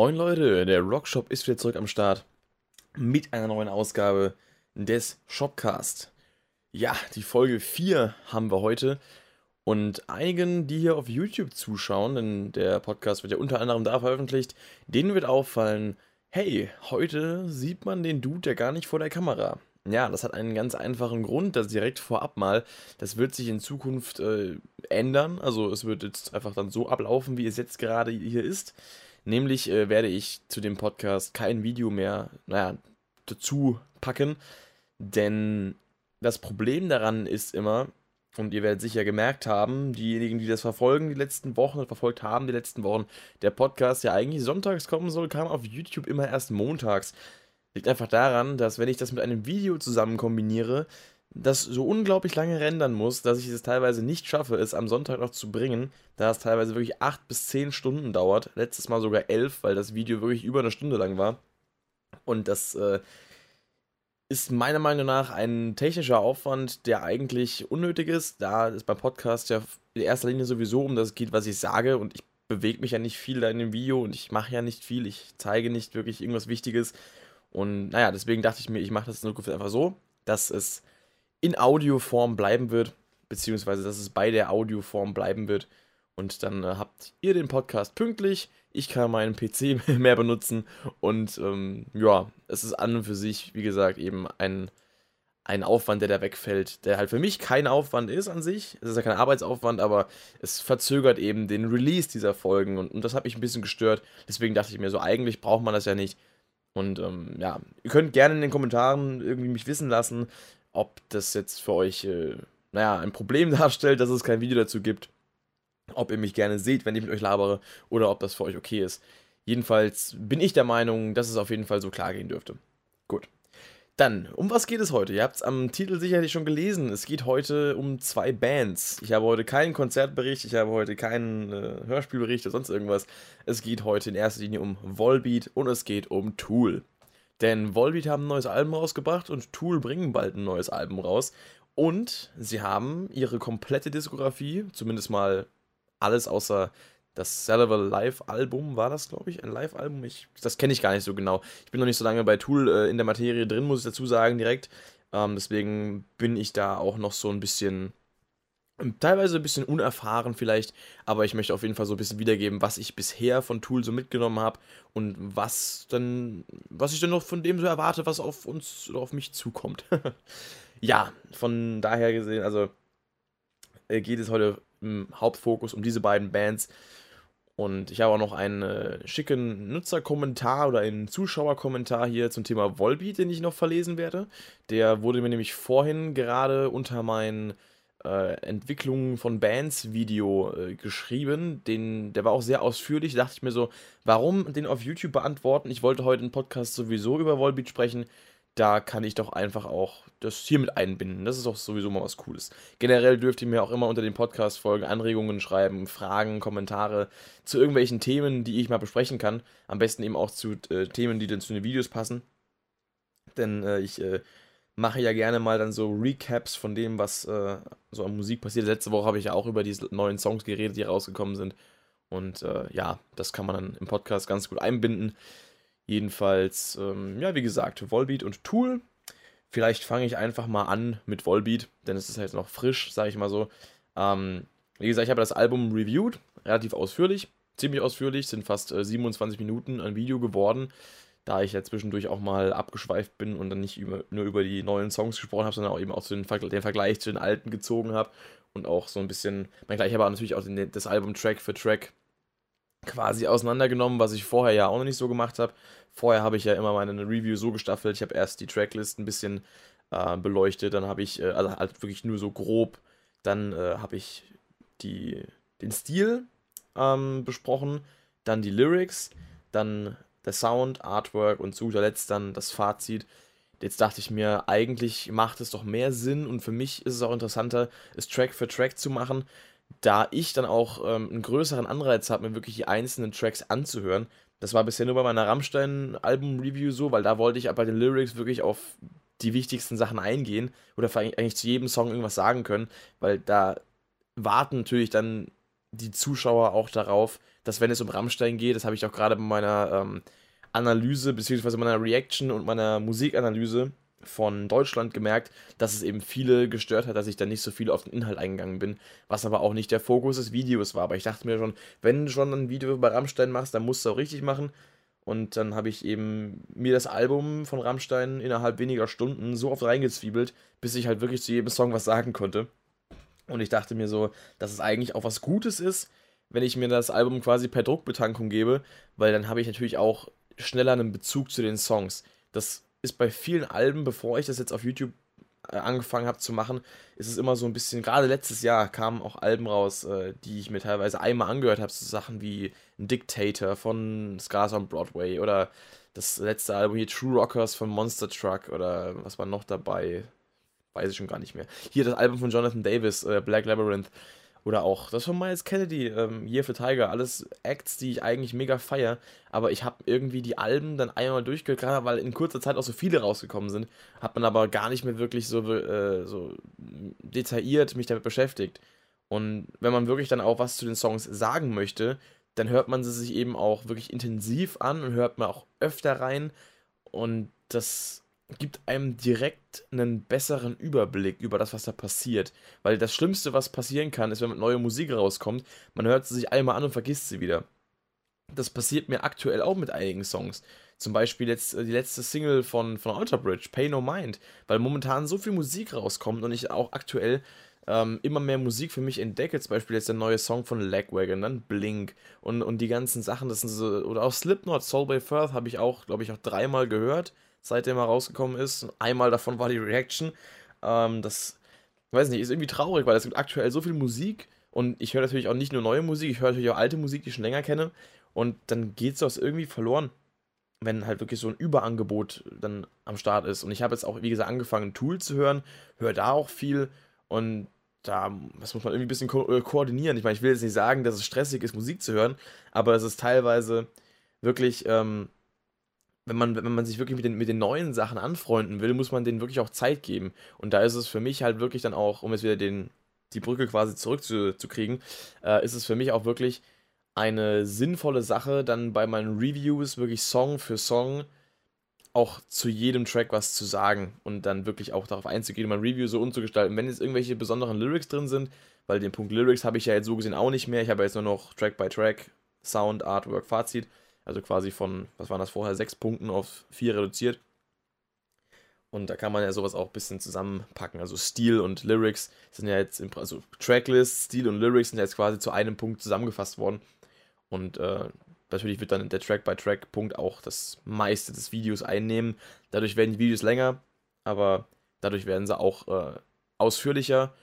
Moin Leute, der Rockshop ist wieder zurück am Start mit einer neuen Ausgabe des Shopcast. Ja, die Folge 4 haben wir heute und einigen, die hier auf YouTube zuschauen, denn der Podcast wird ja unter anderem da veröffentlicht, denen wird auffallen, hey, heute sieht man den Dude ja gar nicht vor der Kamera. Ja, das hat einen ganz einfachen Grund, das direkt vorab mal. Das wird sich in Zukunft äh, ändern. Also es wird jetzt einfach dann so ablaufen, wie es jetzt gerade hier ist. Nämlich äh, werde ich zu dem Podcast kein Video mehr, naja, dazu packen. Denn das Problem daran ist immer, und ihr werdet sicher gemerkt haben, diejenigen, die das verfolgen, die letzten Wochen, verfolgt haben, die letzten Wochen, der Podcast, der eigentlich sonntags kommen soll, kam auf YouTube immer erst montags. Liegt einfach daran, dass wenn ich das mit einem Video zusammen kombiniere, das so unglaublich lange rendern muss, dass ich es teilweise nicht schaffe, es am Sonntag noch zu bringen, da es teilweise wirklich 8 bis 10 Stunden dauert. Letztes Mal sogar 11, weil das Video wirklich über eine Stunde lang war. Und das äh, ist meiner Meinung nach ein technischer Aufwand, der eigentlich unnötig ist, da es beim Podcast ja in erster Linie sowieso um das geht, was ich sage und ich bewege mich ja nicht viel da in dem Video und ich mache ja nicht viel, ich zeige nicht wirklich irgendwas Wichtiges und naja, deswegen dachte ich mir, ich mache das in Zukunft einfach so, dass es in Audioform bleiben wird, beziehungsweise dass es bei der Audioform bleiben wird. Und dann äh, habt ihr den Podcast pünktlich. Ich kann meinen PC mehr benutzen. Und ähm, ja, es ist an und für sich, wie gesagt, eben ein, ein Aufwand, der da wegfällt, der halt für mich kein Aufwand ist an sich. Es ist ja kein Arbeitsaufwand, aber es verzögert eben den Release dieser Folgen. Und, und das hat mich ein bisschen gestört. Deswegen dachte ich mir so, eigentlich braucht man das ja nicht. Und ähm, ja, ihr könnt gerne in den Kommentaren irgendwie mich wissen lassen, ob das jetzt für euch, äh, naja, ein Problem darstellt, dass es kein Video dazu gibt. Ob ihr mich gerne seht, wenn ich mit euch labere, oder ob das für euch okay ist. Jedenfalls bin ich der Meinung, dass es auf jeden Fall so klar gehen dürfte. Gut. Dann, um was geht es heute? Ihr habt es am Titel sicherlich schon gelesen. Es geht heute um zwei Bands. Ich habe heute keinen Konzertbericht, ich habe heute keinen äh, Hörspielbericht oder sonst irgendwas. Es geht heute in erster Linie um Volbeat und es geht um Tool. Denn Volbeat haben ein neues Album rausgebracht und Tool bringen bald ein neues Album raus. Und sie haben ihre komplette Diskografie, zumindest mal alles außer das Cellular Live-Album war das, glaube ich, ein Live-Album. das kenne ich gar nicht so genau. Ich bin noch nicht so lange bei Tool äh, in der Materie drin, muss ich dazu sagen, direkt. Ähm, deswegen bin ich da auch noch so ein bisschen, teilweise ein bisschen unerfahren vielleicht, aber ich möchte auf jeden Fall so ein bisschen wiedergeben, was ich bisher von Tool so mitgenommen habe und was dann, was ich dann noch von dem so erwarte, was auf uns oder auf mich zukommt. ja, von daher gesehen, also äh, geht es heute im Hauptfokus um diese beiden Bands. Und ich habe auch noch einen äh, schicken Nutzerkommentar oder einen Zuschauerkommentar hier zum Thema Volbeat, den ich noch verlesen werde. Der wurde mir nämlich vorhin gerade unter mein äh, Entwicklung von Bands Video äh, geschrieben. Den, der war auch sehr ausführlich. Da dachte ich mir so, warum den auf YouTube beantworten? Ich wollte heute einen Podcast sowieso über Volbeat sprechen da kann ich doch einfach auch das hier mit einbinden. Das ist doch sowieso mal was Cooles. Generell dürft ihr mir auch immer unter den Podcast-Folgen Anregungen schreiben, Fragen, Kommentare zu irgendwelchen Themen, die ich mal besprechen kann. Am besten eben auch zu äh, Themen, die dann zu den Videos passen. Denn äh, ich äh, mache ja gerne mal dann so Recaps von dem, was äh, so an Musik passiert. Letzte Woche habe ich ja auch über diese neuen Songs geredet, die rausgekommen sind. Und äh, ja, das kann man dann im Podcast ganz gut einbinden. Jedenfalls, ähm, ja, wie gesagt, Volbeat und Tool. Vielleicht fange ich einfach mal an mit Volbeat, denn es ist halt noch frisch, sage ich mal so. Ähm, wie gesagt, ich habe das Album reviewed, relativ ausführlich, ziemlich ausführlich, sind fast äh, 27 Minuten ein Video geworden, da ich ja zwischendurch auch mal abgeschweift bin und dann nicht über, nur über die neuen Songs gesprochen habe, sondern auch eben auch zu den, den Vergleich zu den alten gezogen habe und auch so ein bisschen, mein gleich aber natürlich auch den, das Album Track für Track quasi auseinandergenommen, was ich vorher ja auch noch nicht so gemacht habe. Vorher habe ich ja immer meine Review so gestaffelt. Ich habe erst die Tracklist ein bisschen äh, beleuchtet, dann habe ich, äh, also halt wirklich nur so grob, dann äh, habe ich die, den Stil ähm, besprochen, dann die Lyrics, dann der Sound, Artwork und zu guter Letzt dann das Fazit. Jetzt dachte ich mir, eigentlich macht es doch mehr Sinn und für mich ist es auch interessanter, es Track für Track zu machen, da ich dann auch ähm, einen größeren Anreiz habe, mir wirklich die einzelnen Tracks anzuhören. Das war bisher nur bei meiner Rammstein-Album-Review so, weil da wollte ich bei den Lyrics wirklich auf die wichtigsten Sachen eingehen oder eigentlich zu jedem Song irgendwas sagen können, weil da warten natürlich dann die Zuschauer auch darauf, dass wenn es um Rammstein geht, das habe ich auch gerade bei meiner ähm, Analyse, beziehungsweise meiner Reaction und meiner Musikanalyse von Deutschland gemerkt, dass es eben viele gestört hat, dass ich da nicht so viel auf den Inhalt eingegangen bin, was aber auch nicht der Fokus des Videos war. Aber ich dachte mir schon, wenn du schon ein Video über Rammstein machst, dann musst du auch richtig machen. Und dann habe ich eben mir das Album von Rammstein innerhalb weniger Stunden so oft reingezwiebelt, bis ich halt wirklich zu jedem Song was sagen konnte. Und ich dachte mir so, dass es eigentlich auch was Gutes ist, wenn ich mir das Album quasi per Druckbetankung gebe, weil dann habe ich natürlich auch schneller einen Bezug zu den Songs. Das ist bei vielen Alben, bevor ich das jetzt auf YouTube äh, angefangen habe zu machen, ist es immer so ein bisschen, gerade letztes Jahr kamen auch Alben raus, äh, die ich mir teilweise einmal angehört habe, so Sachen wie Dictator von Scars on Broadway oder das letzte Album hier True Rockers von Monster Truck oder was war noch dabei, weiß ich schon gar nicht mehr. Hier das Album von Jonathan Davis, äh, Black Labyrinth. Oder auch das von Miles Kennedy, ähm, Year for Tiger, alles Acts, die ich eigentlich mega feier, aber ich habe irgendwie die Alben dann einmal durchgehört, gerade weil in kurzer Zeit auch so viele rausgekommen sind, hat man aber gar nicht mehr wirklich so, äh, so detailliert mich damit beschäftigt. Und wenn man wirklich dann auch was zu den Songs sagen möchte, dann hört man sie sich eben auch wirklich intensiv an und hört man auch öfter rein. Und das gibt einem direkt einen besseren Überblick über das, was da passiert. Weil das Schlimmste, was passieren kann, ist, wenn neue Musik rauskommt, man hört sie sich einmal an und vergisst sie wieder. Das passiert mir aktuell auch mit einigen Songs. Zum Beispiel jetzt äh, die letzte Single von, von Alter Bridge, Pay No Mind, weil momentan so viel Musik rauskommt und ich auch aktuell ähm, immer mehr Musik für mich entdecke. Zum Beispiel jetzt der neue Song von Lagwagon, dann Blink und, und die ganzen Sachen, das sind so, oder auch Slipknot, Soul by Firth habe ich auch, glaube ich, auch dreimal gehört seitdem er rausgekommen ist. Einmal davon war die Reaction. Ähm, das, weiß nicht, ist irgendwie traurig, weil es gibt aktuell so viel Musik und ich höre natürlich auch nicht nur neue Musik, ich höre natürlich auch alte Musik, die ich schon länger kenne und dann geht das irgendwie verloren, wenn halt wirklich so ein Überangebot dann am Start ist. Und ich habe jetzt auch, wie gesagt, angefangen, Tool zu hören, höre da auch viel und da das muss man irgendwie ein bisschen ko äh, koordinieren. Ich meine, ich will jetzt nicht sagen, dass es stressig ist, Musik zu hören, aber es ist teilweise wirklich ähm, wenn man, wenn man sich wirklich mit den, mit den neuen Sachen anfreunden will, muss man denen wirklich auch Zeit geben. Und da ist es für mich halt wirklich dann auch, um jetzt wieder den, die Brücke quasi zurückzukriegen, äh, ist es für mich auch wirklich eine sinnvolle Sache, dann bei meinen Reviews wirklich Song für Song auch zu jedem Track was zu sagen und dann wirklich auch darauf einzugehen, mein Review so umzugestalten. Wenn jetzt irgendwelche besonderen Lyrics drin sind, weil den Punkt Lyrics habe ich ja jetzt so gesehen auch nicht mehr. Ich habe jetzt nur noch Track by Track, Sound, Artwork, Fazit also quasi von, was waren das vorher, sechs Punkten auf vier reduziert. Und da kann man ja sowas auch ein bisschen zusammenpacken. Also Stil und Lyrics sind ja jetzt, im, also Tracklist, Stil und Lyrics sind ja jetzt quasi zu einem Punkt zusammengefasst worden. Und äh, natürlich wird dann der Track-by-Track-Punkt auch das meiste des Videos einnehmen. Dadurch werden die Videos länger, aber dadurch werden sie auch äh, ausführlicher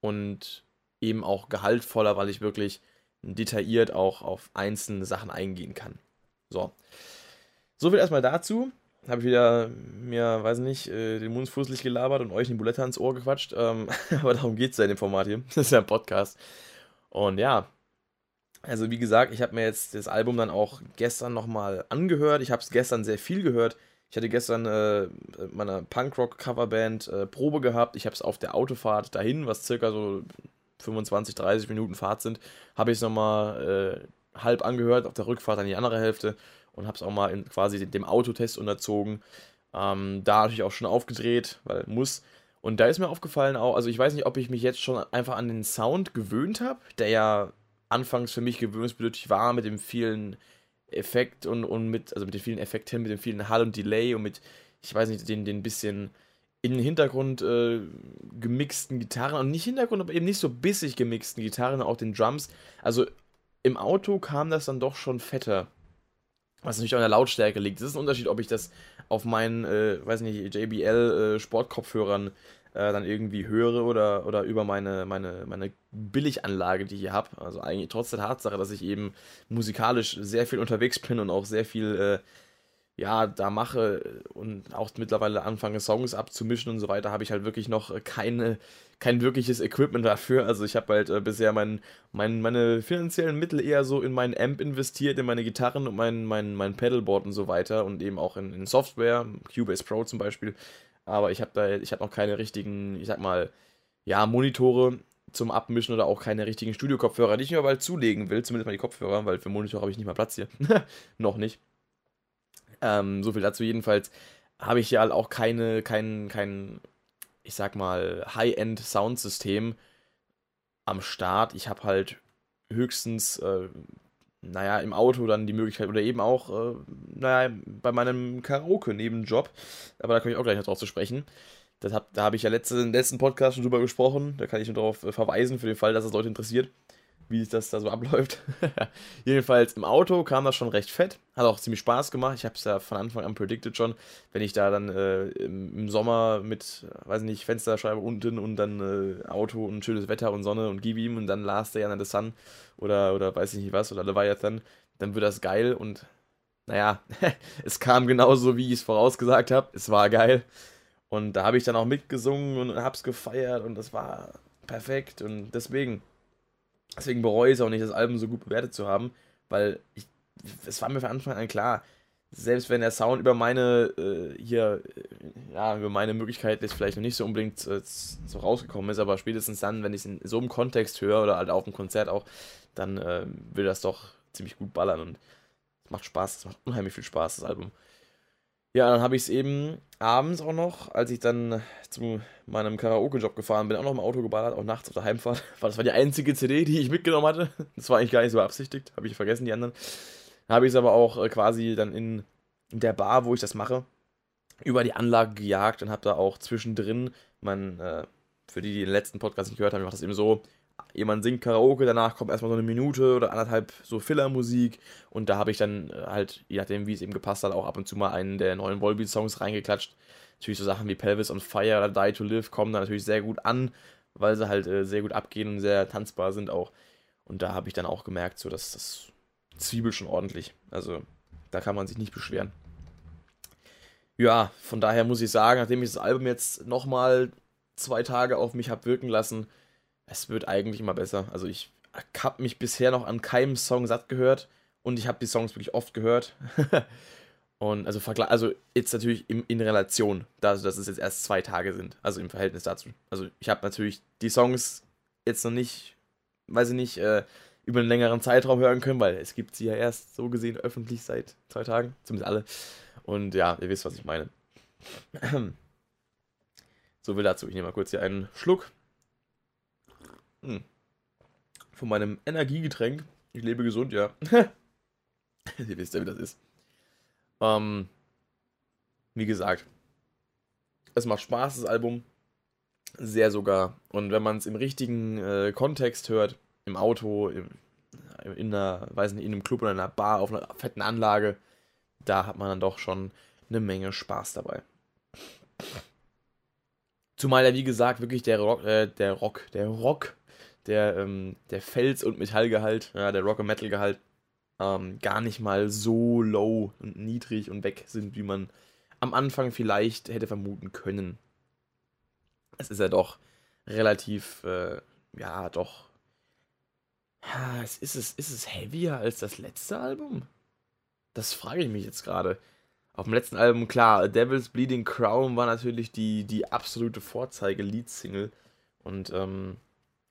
und eben auch gehaltvoller, weil ich wirklich detailliert auch auf einzelne Sachen eingehen kann. So. So viel erstmal dazu. Habe ich wieder mir, weiß nicht, äh, den Mund fußlich gelabert und euch eine Bulette ans Ohr gequatscht. Ähm, aber darum geht es ja in dem Format hier. Das ist ja ein Podcast. Und ja, also wie gesagt, ich habe mir jetzt das Album dann auch gestern nochmal angehört. Ich habe es gestern sehr viel gehört. Ich hatte gestern äh, meine Punkrock-Coverband äh, Probe gehabt. Ich habe es auf der Autofahrt dahin, was circa so 25, 30 Minuten Fahrt sind, habe ich es nochmal äh, halb angehört, auf der Rückfahrt dann die andere Hälfte und habe es auch mal in quasi dem Autotest unterzogen. Ähm, da natürlich auch schon aufgedreht, weil muss. Und da ist mir aufgefallen auch, also ich weiß nicht, ob ich mich jetzt schon einfach an den Sound gewöhnt habe, der ja anfangs für mich gewöhnungsbedürftig war mit dem vielen Effekt und, und mit, also mit den vielen Effekten, mit dem vielen Hall und Delay und mit, ich weiß nicht, den, den bisschen in den Hintergrund äh, gemixten Gitarren und nicht Hintergrund, aber eben nicht so bissig gemixten Gitarren, auch den Drums. Also im Auto kam das dann doch schon fetter. Was natürlich an der Lautstärke liegt. Das ist ein Unterschied, ob ich das auf meinen, äh, weiß nicht, JBL äh, äh, dann irgendwie höre oder, oder über meine, meine, meine Billiganlage, die ich hier habe. Also eigentlich trotz der Tatsache, dass ich eben musikalisch sehr viel unterwegs bin und auch sehr viel äh, ja, da mache und auch mittlerweile anfange, Songs abzumischen und so weiter, habe ich halt wirklich noch keine, kein wirkliches Equipment dafür. Also ich habe halt äh, bisher mein, mein, meine finanziellen Mittel eher so in meinen Amp investiert, in meine Gitarren und mein, mein, mein Pedalboard und so weiter und eben auch in, in Software, Cubase Pro zum Beispiel. Aber ich habe da, ich habe noch keine richtigen, ich sag mal, ja, Monitore, zum Abmischen oder auch keine richtigen Studio-Kopfhörer, die ich mir bald zulegen will, zumindest mal die Kopfhörer, weil für Monitor habe ich nicht mal Platz hier. Noch nicht. Ähm, so viel dazu. Jedenfalls habe ich ja halt auch keine, kein, kein, ich sag mal, High-End-Soundsystem am Start. Ich habe halt höchstens, äh, naja, im Auto dann die Möglichkeit oder eben auch, äh, naja, bei meinem Karaoke-Nebenjob. Aber da komme ich auch gleich noch drauf zu sprechen. Das hab, da habe ich ja letzte, im letzten Podcast schon drüber gesprochen. Da kann ich nur darauf äh, verweisen, für den Fall, dass es Leute interessiert wie das da so abläuft. Jedenfalls im Auto kam das schon recht fett. Hat auch ziemlich Spaß gemacht. Ich habe es ja von Anfang an predicted schon, wenn ich da dann äh, im, Sommer mit, weiß nicht, Fensterscheibe unten und dann äh, Auto und schönes Wetter und Sonne und gib ihm und dann Last Day Under the Sun oder, oder weiß ich nicht was oder Leviathan, dann wird das geil und naja, es kam genauso, wie ich es vorausgesagt habe. Es war geil. Und da habe ich dann auch mitgesungen und habe es gefeiert und das war perfekt und deswegen Deswegen bereue ich es auch nicht, das Album so gut bewertet zu haben, weil es war mir von Anfang an klar, selbst wenn der Sound über meine, äh, hier, äh, ja, über meine Möglichkeiten jetzt vielleicht noch nicht so unbedingt äh, so rausgekommen ist, aber spätestens dann, wenn ich es in so einem Kontext höre oder halt auf dem Konzert auch, dann äh, will das doch ziemlich gut ballern und es macht Spaß, es macht unheimlich viel Spaß, das Album. Ja, dann habe ich es eben abends auch noch, als ich dann zu meinem Karaoke-Job gefahren bin, auch noch im Auto geballert, auch nachts auf der Heimfahrt. das war die einzige CD, die ich mitgenommen hatte. Das war eigentlich gar nicht so beabsichtigt, habe ich vergessen, die anderen. Habe ich es aber auch äh, quasi dann in, der Bar, wo ich das mache, über die Anlage gejagt und habe da auch zwischendrin, mein, äh, für die, die den letzten Podcast nicht gehört haben, ich mache das eben so, jemand singt Karaoke, danach kommt erstmal so eine Minute oder anderthalb so Fillermusik und da habe ich dann äh, halt, je nachdem wie es eben gepasst hat, auch ab und zu mal einen der neuen Volbeat-Songs reingeklatscht. Natürlich so Sachen wie Pelvis on Fire oder Die to Live kommen da natürlich sehr gut an, weil sie halt äh, sehr gut abgehen und sehr tanzbar sind auch. Und da habe ich dann auch gemerkt, so dass das Zwiebel schon ordentlich. Also da kann man sich nicht beschweren. Ja, von daher muss ich sagen, nachdem ich das Album jetzt nochmal zwei Tage auf mich habe wirken lassen, es wird eigentlich immer besser. Also ich habe mich bisher noch an keinem Song satt gehört und ich habe die Songs wirklich oft gehört. und also, also jetzt natürlich in, in Relation, dass, dass es jetzt erst zwei Tage sind, also im Verhältnis dazu. Also ich habe natürlich die Songs jetzt noch nicht, weiß ich nicht, äh, über einen längeren Zeitraum hören können, weil es gibt sie ja erst so gesehen öffentlich seit zwei Tagen, zumindest alle. Und ja, ihr wisst, was ich meine. so will dazu. Ich nehme mal kurz hier einen Schluck. Hm. Von meinem Energiegetränk. Ich lebe gesund, ja. Ihr wisst ja, wie das ist. Ähm, wie gesagt, es macht Spaß, das Album. Sehr sogar. Und wenn man es im richtigen äh, Kontext hört, im Auto, im, in einer, weiß nicht, in einem Club oder in einer Bar, auf einer fetten Anlage, da hat man dann doch schon eine Menge Spaß dabei. Zumal ja, wie gesagt, wirklich der Rock, äh, der Rock, der Rock der, ähm, der Fels- und Metallgehalt, ja, der Rock- und Metal-Gehalt, ähm, gar nicht mal so low und niedrig und weg sind, wie man am Anfang vielleicht hätte vermuten können. Es ist ja doch relativ, äh, ja, doch. Ja, es ist, es, ist es heavier als das letzte Album? Das frage ich mich jetzt gerade. Auf dem letzten Album, klar, Devil's Bleeding Crown war natürlich die, die absolute Vorzeige-Lead-Single. Und ähm,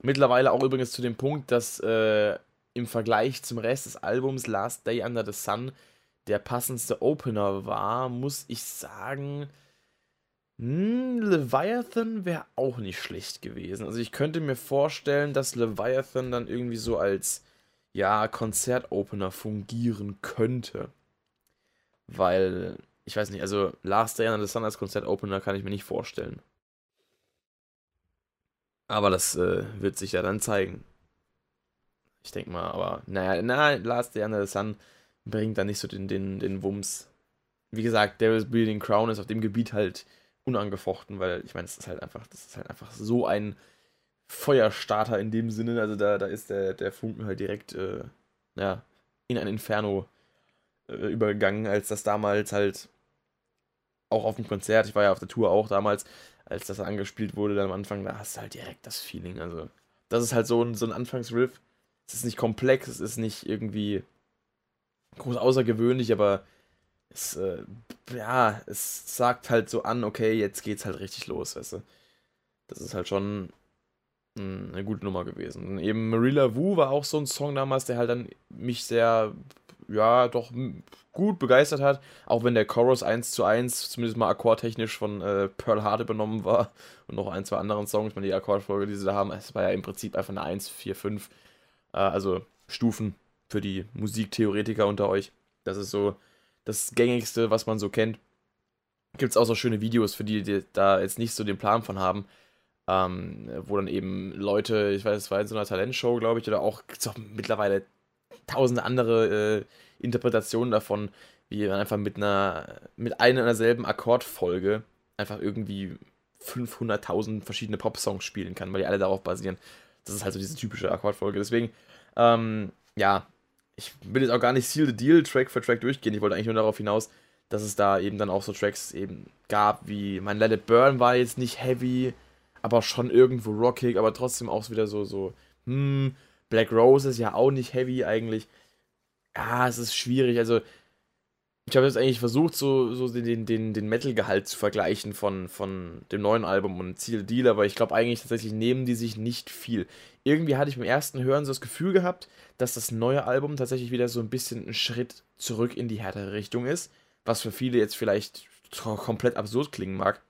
Mittlerweile auch übrigens zu dem Punkt, dass äh, im Vergleich zum Rest des Albums Last Day Under the Sun der passendste Opener war, muss ich sagen, hm, Leviathan wäre auch nicht schlecht gewesen. Also ich könnte mir vorstellen, dass Leviathan dann irgendwie so als ja, Konzertopener fungieren könnte. Weil, ich weiß nicht, also Last Day Under the Sun als Konzertopener kann ich mir nicht vorstellen. Aber das äh, wird sich ja dann zeigen. Ich denke mal, aber naja, na, Last Day Under the Sun bringt da nicht so den, den, den Wumms. Wie gesagt, Darius Breeding Crown ist auf dem Gebiet halt unangefochten, weil ich meine, das ist halt einfach, das ist halt einfach so ein Feuerstarter in dem Sinne. Also da, da ist der, der Funken halt direkt äh, ja, in ein Inferno äh, übergegangen, als das damals halt auch auf dem Konzert, ich war ja auf der Tour auch damals, als das angespielt wurde, dann am Anfang, da hast du halt direkt das Feeling. Also, das ist halt so ein, so ein Anfangsriff. Es ist nicht komplex, es ist nicht irgendwie groß außergewöhnlich, aber es, äh, ja, es sagt halt so an, okay, jetzt geht's halt richtig los, weißt du. Das ist halt schon eine gute Nummer gewesen. Und eben Marilla Wu war auch so ein Song damals, der halt dann mich sehr, ja, doch gut begeistert hat, auch wenn der Chorus 1 zu 1, zumindest mal akkordtechnisch von äh, Pearl Hart übernommen war und noch ein, zwei anderen Songs, ich meine, die Akkordfolge, die sie da haben, es war ja im Prinzip einfach eine 1, 4, 5, äh, also Stufen für die Musiktheoretiker unter euch. Das ist so das gängigste, was man so kennt. Gibt es auch so schöne Videos für die, die da jetzt nicht so den Plan von haben, ähm, wo dann eben Leute, ich weiß, es war in so einer Talentshow, glaube ich, oder auch, gibt's auch mittlerweile tausende andere äh, Interpretationen davon, wie man einfach mit einer, mit einer und derselben Akkordfolge einfach irgendwie 500.000 verschiedene Pop-Songs spielen kann, weil die alle darauf basieren. Das ist halt so diese typische Akkordfolge. Deswegen, ähm, ja, ich will jetzt auch gar nicht Seal the Deal Track für Track durchgehen. Ich wollte eigentlich nur darauf hinaus, dass es da eben dann auch so Tracks eben gab, wie mein Let It Burn war jetzt nicht heavy, aber schon irgendwo rockig, aber trotzdem auch wieder so, so, hm, Black Rose ist ja auch nicht heavy eigentlich. Ja, es ist schwierig. Also, ich habe jetzt eigentlich versucht, so, so den, den, den Metal-Gehalt zu vergleichen von, von dem neuen Album und Ziel Deal, aber ich glaube eigentlich tatsächlich nehmen die sich nicht viel. Irgendwie hatte ich beim ersten Hören so das Gefühl gehabt, dass das neue Album tatsächlich wieder so ein bisschen ein Schritt zurück in die härtere Richtung ist, was für viele jetzt vielleicht komplett absurd klingen mag.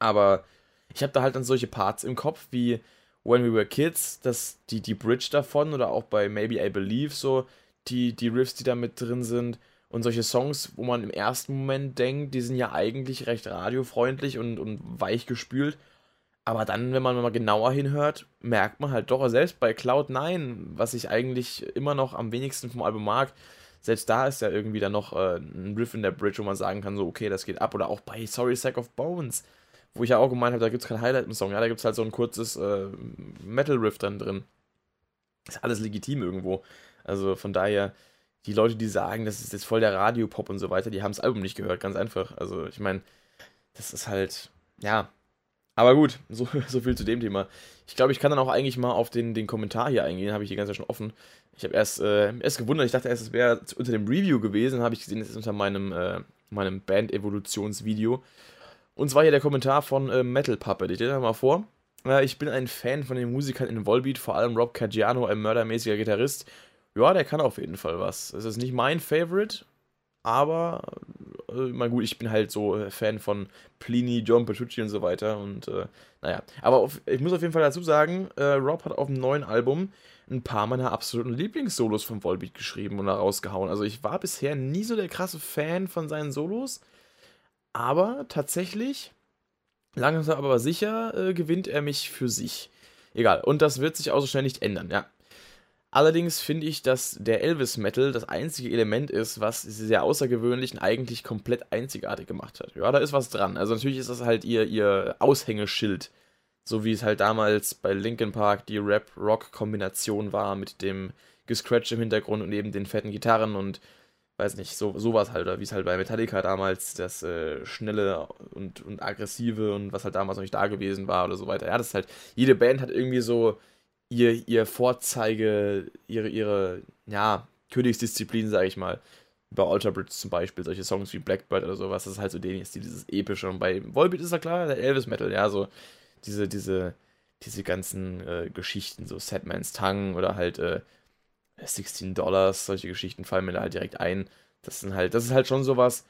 Aber ich habe da halt dann solche Parts im Kopf wie When We Were Kids, dass die, die Bridge davon oder auch bei Maybe I Believe so, die, die Riffs, die da mit drin sind und solche Songs, wo man im ersten Moment denkt, die sind ja eigentlich recht radiofreundlich und, und weich gespült. Aber dann, wenn man mal genauer hinhört, merkt man halt doch, selbst bei Cloud9, was ich eigentlich immer noch am wenigsten vom Album mag, selbst da ist ja irgendwie dann noch äh, ein Riff in der Bridge, wo man sagen kann, so, okay, das geht ab. Oder auch bei Sorry Sack of Bones wo ich ja auch gemeint habe, da gibt es kein Highlight im Song. Ja, da gibt es halt so ein kurzes äh, Metal-Riff dann drin. Ist alles legitim irgendwo. Also von daher, die Leute, die sagen, das ist jetzt voll der Radiopop und so weiter, die haben das Album nicht gehört, ganz einfach. Also ich meine, das ist halt, ja. Aber gut, so, so viel zu dem Thema. Ich glaube, ich kann dann auch eigentlich mal auf den, den Kommentar hier eingehen, habe ich die ganze Zeit schon offen. Ich habe erst, äh, erst gewundert, ich dachte erst, es wäre unter dem Review gewesen, habe ich gesehen, es ist unter meinem, äh, meinem Band-Evolutionsvideo. video und zwar hier der Kommentar von äh, Metal Puppet. Ich lese mal vor. Äh, ich bin ein Fan von den Musikern in Volbeat, vor allem Rob Caggiano, ein mördermäßiger Gitarrist. Ja, der kann auf jeden Fall was. Es ist nicht mein Favorite, aber, äh, mal gut, ich bin halt so äh, Fan von Plini, John Petrucci und so weiter. Und äh, naja, aber auf, ich muss auf jeden Fall dazu sagen, äh, Rob hat auf dem neuen Album ein paar meiner absoluten Lieblingssolos von Volbeat geschrieben und da rausgehauen. Also ich war bisher nie so der krasse Fan von seinen Solos. Aber tatsächlich, langsam aber sicher, äh, gewinnt er mich für sich. Egal, und das wird sich auch so schnell nicht ändern, ja. Allerdings finde ich, dass der Elvis Metal das einzige Element ist, was sie sehr außergewöhnlich und eigentlich komplett einzigartig gemacht hat. Ja, da ist was dran. Also natürlich ist das halt ihr, ihr Aushängeschild. So wie es halt damals bei Linkin Park die Rap-Rock-Kombination war mit dem Gescratch im Hintergrund und eben den fetten Gitarren und weiß nicht, so, sowas halt, oder wie es halt bei Metallica damals das äh, schnelle und, und aggressive und was halt damals noch nicht da gewesen war oder so weiter. Ja, das ist halt, jede Band hat irgendwie so ihr, ihr Vorzeige, ihre, ihre, ja, Königsdisziplin, sage ich mal. Bei Alter Bridge zum Beispiel, solche Songs wie Blackbird oder sowas, das ist halt so denen ist dieses epische. Und bei Volbeat ist ja klar, der Elvis Metal, ja, so diese, diese, diese ganzen äh, Geschichten, so Sadman's Tongue oder halt, äh, 16 Dollars, solche Geschichten fallen mir da halt direkt ein. Das sind halt, das ist halt schon sowas,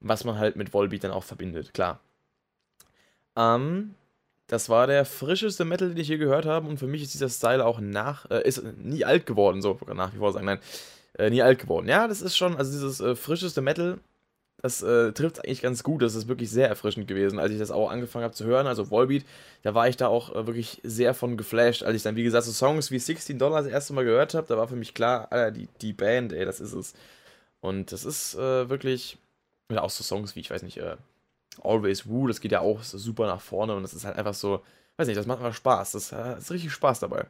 was man halt mit Volbeat dann auch verbindet, klar. Ähm, das war der frischeste Metal, den ich je gehört habe und für mich ist dieser Style auch nach, äh, ist nie alt geworden, so nach wie vor sagen, nein, äh, nie alt geworden. Ja, das ist schon, also dieses äh, frischeste Metal das äh, trifft eigentlich ganz gut. Das ist wirklich sehr erfrischend gewesen, als ich das auch angefangen habe zu hören. Also Volbeat, da war ich da auch äh, wirklich sehr von geflasht. Als ich dann, wie gesagt, so Songs wie 16 Dollar das erste Mal gehört habe, da war für mich klar, Alter, die, die Band, ey, das ist es. Und das ist äh, wirklich, oder auch so Songs wie, ich weiß nicht, äh, Always Woo, das geht ja auch super nach vorne und das ist halt einfach so, weiß nicht, das macht einfach Spaß. Das, das äh, ist richtig Spaß dabei.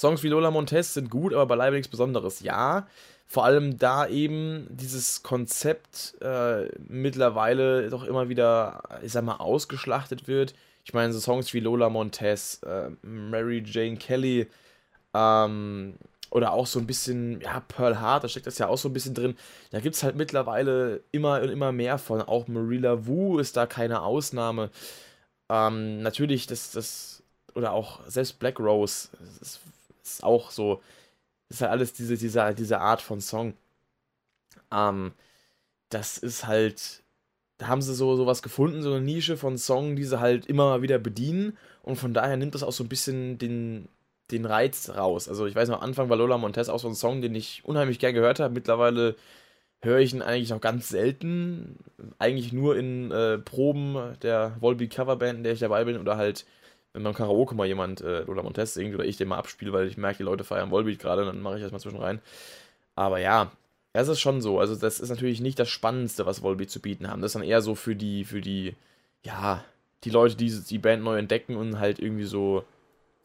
Songs wie Lola Montez sind gut, aber beileibe nichts Besonderes. Ja, vor allem da eben dieses Konzept äh, mittlerweile doch immer wieder, ich sag mal, ausgeschlachtet wird. Ich meine, so Songs wie Lola Montez, äh, Mary Jane Kelly, ähm, oder auch so ein bisschen, ja, Pearl Hart, da steckt das ja auch so ein bisschen drin. Da gibt es halt mittlerweile immer und immer mehr von. Auch Marilla Wu ist da keine Ausnahme. Ähm, natürlich, das, das oder auch selbst Black Rose, ist, ist auch so, ist halt alles diese, diese, diese Art von Song. Ähm, das ist halt, da haben sie so sowas gefunden, so eine Nische von Song, die sie halt immer wieder bedienen und von daher nimmt das auch so ein bisschen den, den Reiz raus. Also ich weiß noch, am Anfang war Lola Montez auch so ein Song, den ich unheimlich gern gehört habe. Mittlerweile höre ich ihn eigentlich noch ganz selten. Eigentlich nur in äh, Proben der Volbeat Coverband, in der ich dabei bin, oder halt, wenn beim Karaoke mal jemand äh, Lola Montez singt oder ich den mal abspiele, weil ich merke, die Leute feiern Volbeat gerade, dann mache ich das mal zwischen rein. Aber ja, das ist schon so. Also, das ist natürlich nicht das Spannendste, was Volbeat zu bieten haben. Das ist dann eher so für die, für die, ja, die Leute, die die Band neu entdecken und halt irgendwie so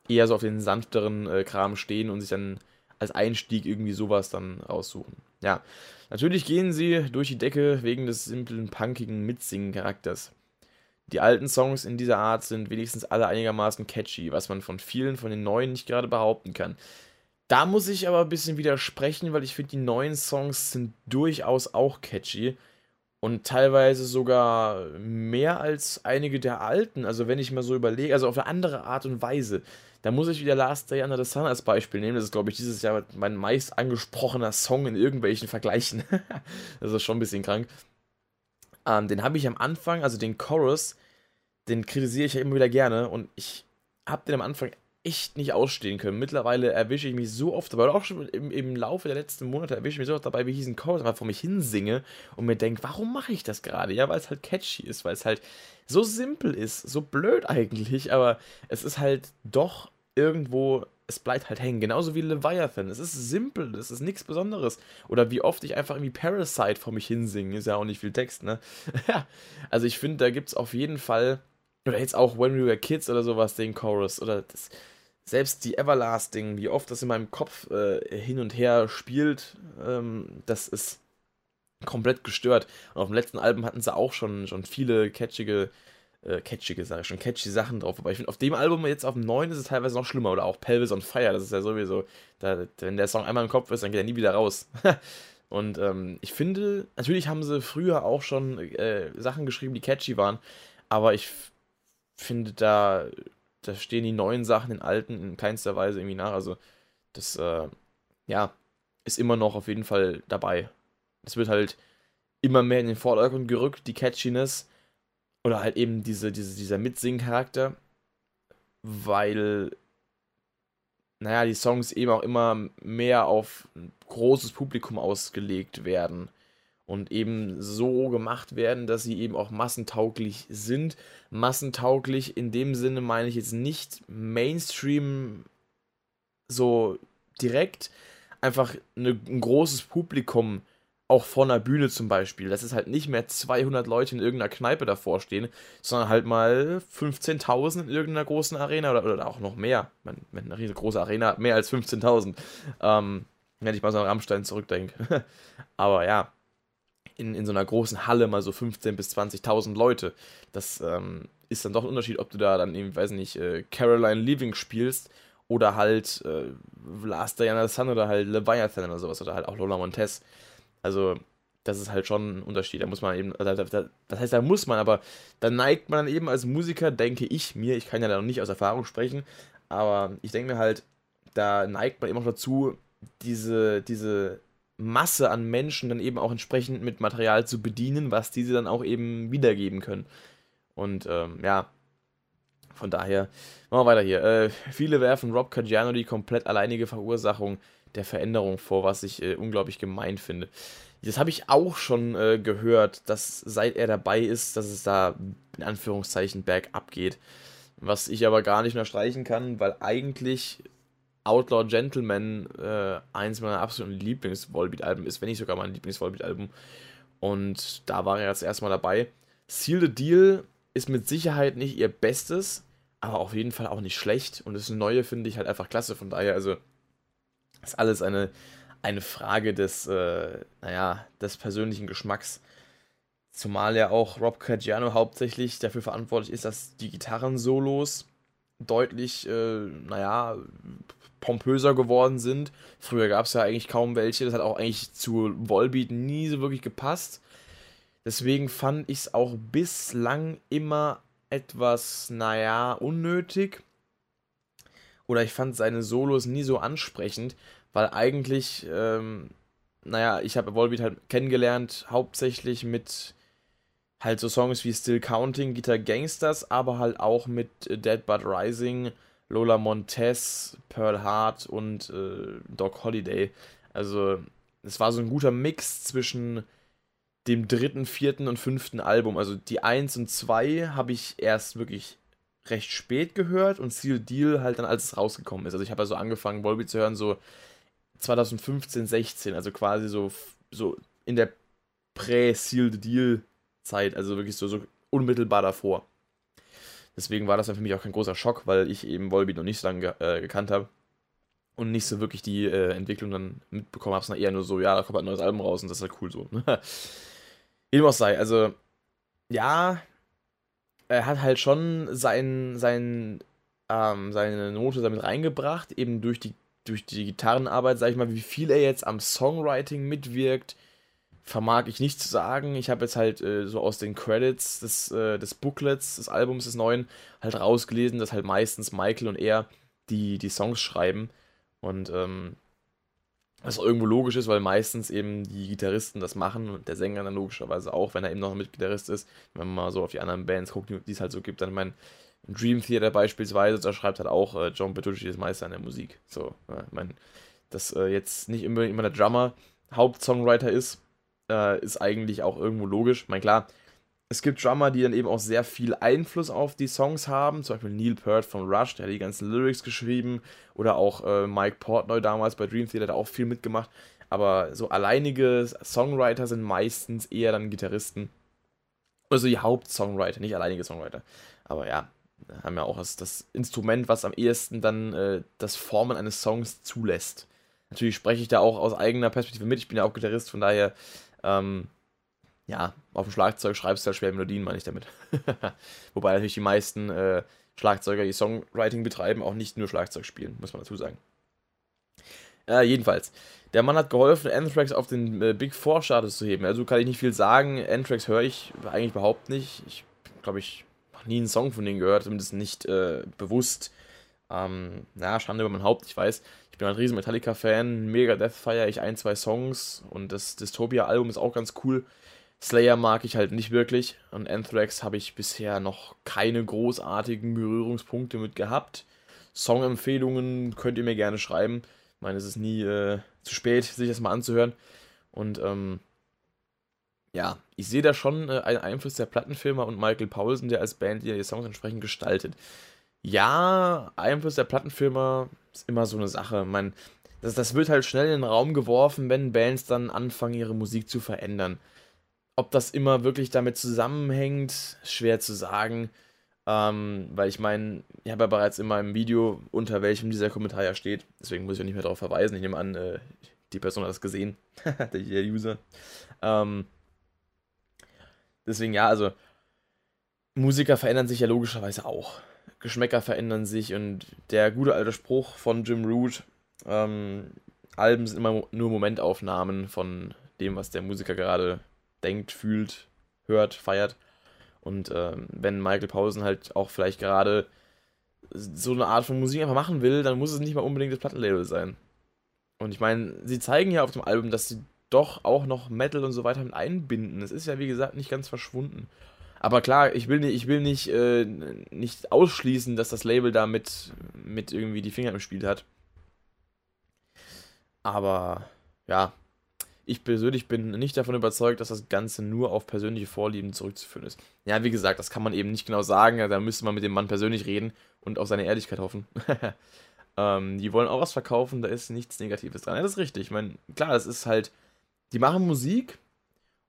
eher so auf den sanfteren äh, Kram stehen und sich dann als Einstieg irgendwie sowas dann raussuchen. Ja, natürlich gehen sie durch die Decke wegen des simplen, punkigen Mitsingen-Charakters. Die alten Songs in dieser Art sind wenigstens alle einigermaßen catchy, was man von vielen von den neuen nicht gerade behaupten kann. Da muss ich aber ein bisschen widersprechen, weil ich finde, die neuen Songs sind durchaus auch catchy und teilweise sogar mehr als einige der alten. Also wenn ich mal so überlege, also auf eine andere Art und Weise. Da muss ich wieder Last Day Under the Sun als Beispiel nehmen. Das ist, glaube ich, dieses Jahr mein meist angesprochener Song in irgendwelchen Vergleichen. das ist schon ein bisschen krank. Ähm, den habe ich am Anfang, also den Chorus, den kritisiere ich ja immer wieder gerne. Und ich habe den am Anfang echt nicht ausstehen können. Mittlerweile erwische ich mich so oft dabei, auch schon im, im Laufe der letzten Monate erwische ich mich so oft dabei, wie ich diesen Chorus einfach vor mich hinsinge und mir denke, warum mache ich das gerade? Ja, weil es halt catchy ist, weil es halt so simpel ist, so blöd eigentlich, aber es ist halt doch irgendwo, es bleibt halt hängen. Genauso wie Leviathan. Es ist simpel, es ist nichts Besonderes. Oder wie oft ich einfach irgendwie Parasite vor mich hinsinge. Ist ja auch nicht viel Text, ne? ja. Also ich finde, da gibt es auf jeden Fall. Oder jetzt auch When We Were Kids oder sowas, den Chorus. Oder das, selbst die Everlasting, wie oft das in meinem Kopf äh, hin und her spielt, ähm, das ist komplett gestört. Und auf dem letzten Album hatten sie auch schon, schon viele catchige äh, catchige Sache, schon catchy Sachen drauf. Aber ich finde, auf dem Album jetzt auf dem neuen ist es teilweise noch schlimmer. Oder auch Pelvis on Fire, das ist ja sowieso, da, wenn der Song einmal im Kopf ist, dann geht er nie wieder raus. Und ähm, ich finde, natürlich haben sie früher auch schon äh, Sachen geschrieben, die catchy waren, aber ich finde, da, da stehen die neuen Sachen den alten in keinster Weise irgendwie nach. Also, das, äh, ja, ist immer noch auf jeden Fall dabei. Es wird halt immer mehr in den Vordergrund gerückt, die Catchiness. Oder halt eben diese, diese, dieser Mitsingen-Charakter, weil, naja, die Songs eben auch immer mehr auf ein großes Publikum ausgelegt werden und eben so gemacht werden, dass sie eben auch massentauglich sind. Massentauglich in dem Sinne meine ich jetzt nicht Mainstream so direkt, einfach eine, ein großes Publikum auch vor einer Bühne zum Beispiel, dass es halt nicht mehr 200 Leute in irgendeiner Kneipe davor stehen, sondern halt mal 15.000 in irgendeiner großen Arena oder, oder auch noch mehr. Man, wenn eine riesengroße Arena mehr als 15.000. Ähm, wenn ich mal so an Rammstein zurückdenke. Aber ja, in, in so einer großen Halle mal so 15.000 bis 20.000 Leute. Das ähm, ist dann doch ein Unterschied, ob du da dann eben, weiß nicht, äh, Caroline Leaving spielst oder halt äh, Last Diana Sun oder halt Leviathan oder sowas oder halt auch Lola Montez. Also, das ist halt schon ein Unterschied. Da muss man eben, das heißt, da muss man, aber da neigt man dann eben als Musiker, denke ich mir, ich kann ja da noch nicht aus Erfahrung sprechen, aber ich denke mir halt, da neigt man eben auch dazu, diese, diese Masse an Menschen dann eben auch entsprechend mit Material zu bedienen, was diese dann auch eben wiedergeben können. Und ähm, ja, von daher, machen wir weiter hier. Äh, viele werfen Rob Caggiano die komplett alleinige Verursachung der Veränderung vor, was ich äh, unglaublich gemein finde. Das habe ich auch schon äh, gehört, dass seit er dabei ist, dass es da in Anführungszeichen bergab geht. Was ich aber gar nicht mehr streichen kann, weil eigentlich Outlaw Gentleman äh, eins meiner absoluten Lieblings-Volbeat-Alben ist, wenn nicht sogar mein Lieblings-Volbeat-Album. Und da war er jetzt erstmal dabei. Seal the Deal ist mit Sicherheit nicht ihr Bestes, aber auf jeden Fall auch nicht schlecht. Und das Neue finde ich halt einfach klasse. Von daher, also ist alles eine, eine Frage des, äh, naja, des persönlichen Geschmacks. Zumal ja auch Rob Caggiano hauptsächlich dafür verantwortlich ist, dass die Gitarren-Solos deutlich, äh, naja, pompöser geworden sind. Früher gab es ja eigentlich kaum welche. Das hat auch eigentlich zu Volbeat nie so wirklich gepasst. Deswegen fand ich es auch bislang immer etwas, naja, unnötig. Oder ich fand seine Solos nie so ansprechend, weil eigentlich, ähm, naja, ich habe Volbeat halt kennengelernt, hauptsächlich mit halt so Songs wie Still Counting, Guitar Gangsters, aber halt auch mit Dead But Rising, Lola Montez, Pearl Hart und äh, Doc Holiday. Also es war so ein guter Mix zwischen dem dritten, vierten und fünften Album. Also die 1 und 2 habe ich erst wirklich recht spät gehört und Seal Deal halt dann, als es rausgekommen ist. Also ich habe also angefangen, Volbeat zu hören, so 2015, 16, also quasi so, so in der Prä-Seal Deal Zeit, also wirklich so, so unmittelbar davor. Deswegen war das dann für mich auch kein großer Schock, weil ich eben Volbeat noch nicht so lange ge äh, gekannt habe und nicht so wirklich die äh, Entwicklung dann mitbekommen habe, sondern eher nur so, ja, da kommt ein neues Album raus und das ist halt cool so. Wie dem auch sei, also ja, er hat halt schon sein, sein, ähm, seine Note damit reingebracht, eben durch die, durch die Gitarrenarbeit, sag ich mal, wie viel er jetzt am Songwriting mitwirkt, vermag ich nicht zu sagen. Ich habe jetzt halt äh, so aus den Credits des, äh, des Booklets, des Albums, des neuen, halt rausgelesen, dass halt meistens Michael und er die, die Songs schreiben. Und ähm, was irgendwo logisch ist, weil meistens eben die Gitarristen das machen und der Sänger dann logischerweise auch, wenn er eben noch ein Mitgitarrist ist. Wenn man mal so auf die anderen Bands guckt, die es halt so gibt, dann mein Dream Theater beispielsweise, da schreibt halt auch äh, John Petrucci das meiste an der Musik. So, ja, ich meine, dass äh, jetzt nicht immer, immer der Drummer Hauptsongwriter ist, äh, ist eigentlich auch irgendwo logisch. Ich meine, klar, es gibt Drummer, die dann eben auch sehr viel Einfluss auf die Songs haben. Zum Beispiel Neil Peart von Rush, der hat die ganzen Lyrics geschrieben. Oder auch äh, Mike Portnoy damals bei Dream Theater hat auch viel mitgemacht. Aber so alleinige Songwriter sind meistens eher dann Gitarristen. Also die Hauptsongwriter, nicht alleinige Songwriter. Aber ja, haben ja auch das, das Instrument, was am ehesten dann äh, das Formen eines Songs zulässt. Natürlich spreche ich da auch aus eigener Perspektive mit. Ich bin ja auch Gitarrist, von daher ähm, ja, auf dem Schlagzeug schreibst du halt schwer Melodien, meine ich damit. Wobei natürlich die meisten äh, Schlagzeuger, die Songwriting betreiben, auch nicht nur Schlagzeug spielen, muss man dazu sagen. Äh, jedenfalls, der Mann hat geholfen, Anthrax auf den äh, Big Four Status zu heben. Also kann ich nicht viel sagen. Anthrax höre ich eigentlich überhaupt nicht. Ich glaube, ich noch nie einen Song von denen gehört, zumindest nicht äh, bewusst. Ähm, na, Schande über mein Haupt, ich weiß. Ich bin ein riesen Metallica-Fan. Mega Death feiere ich ein, zwei Songs. Und das Dystopia-Album ist auch ganz cool. Slayer mag ich halt nicht wirklich. Und Anthrax habe ich bisher noch keine großartigen Berührungspunkte mit gehabt. Songempfehlungen könnt ihr mir gerne schreiben. Ich meine, es ist nie äh, zu spät, sich das mal anzuhören. Und ähm, ja, ich sehe da schon äh, einen Einfluss der Plattenfirma und Michael Paulsen, der als Band die Songs entsprechend gestaltet. Ja, Einfluss der Plattenfirma ist immer so eine Sache. Man, das, das wird halt schnell in den Raum geworfen, wenn Bands dann anfangen, ihre Musik zu verändern. Ob das immer wirklich damit zusammenhängt, schwer zu sagen. Ähm, weil ich meine, ich habe ja bereits in meinem Video, unter welchem dieser Kommentar ja steht. Deswegen muss ich auch nicht mehr darauf verweisen. Ich nehme an, äh, die Person hat das gesehen. der User. Ähm, deswegen ja, also Musiker verändern sich ja logischerweise auch. Geschmäcker verändern sich und der gute alte Spruch von Jim Root, ähm, Alben sind immer nur Momentaufnahmen von dem, was der Musiker gerade denkt, fühlt, hört, feiert. Und ähm, wenn Michael Pausen halt auch vielleicht gerade so eine Art von Musik einfach machen will, dann muss es nicht mal unbedingt das Plattenlabel sein. Und ich meine, sie zeigen ja auf dem Album, dass sie doch auch noch Metal und so weiter mit einbinden. Es ist ja, wie gesagt, nicht ganz verschwunden. Aber klar, ich will nicht, ich will nicht, äh, nicht ausschließen, dass das Label da mit, mit irgendwie die Finger im Spiel hat. Aber ja, ich persönlich bin nicht davon überzeugt, dass das Ganze nur auf persönliche Vorlieben zurückzuführen ist. Ja, wie gesagt, das kann man eben nicht genau sagen. Da müsste man mit dem Mann persönlich reden und auf seine Ehrlichkeit hoffen. ähm, die wollen auch was verkaufen, da ist nichts Negatives dran. Ja, das ist richtig. Ich meine, klar, das ist halt, die machen Musik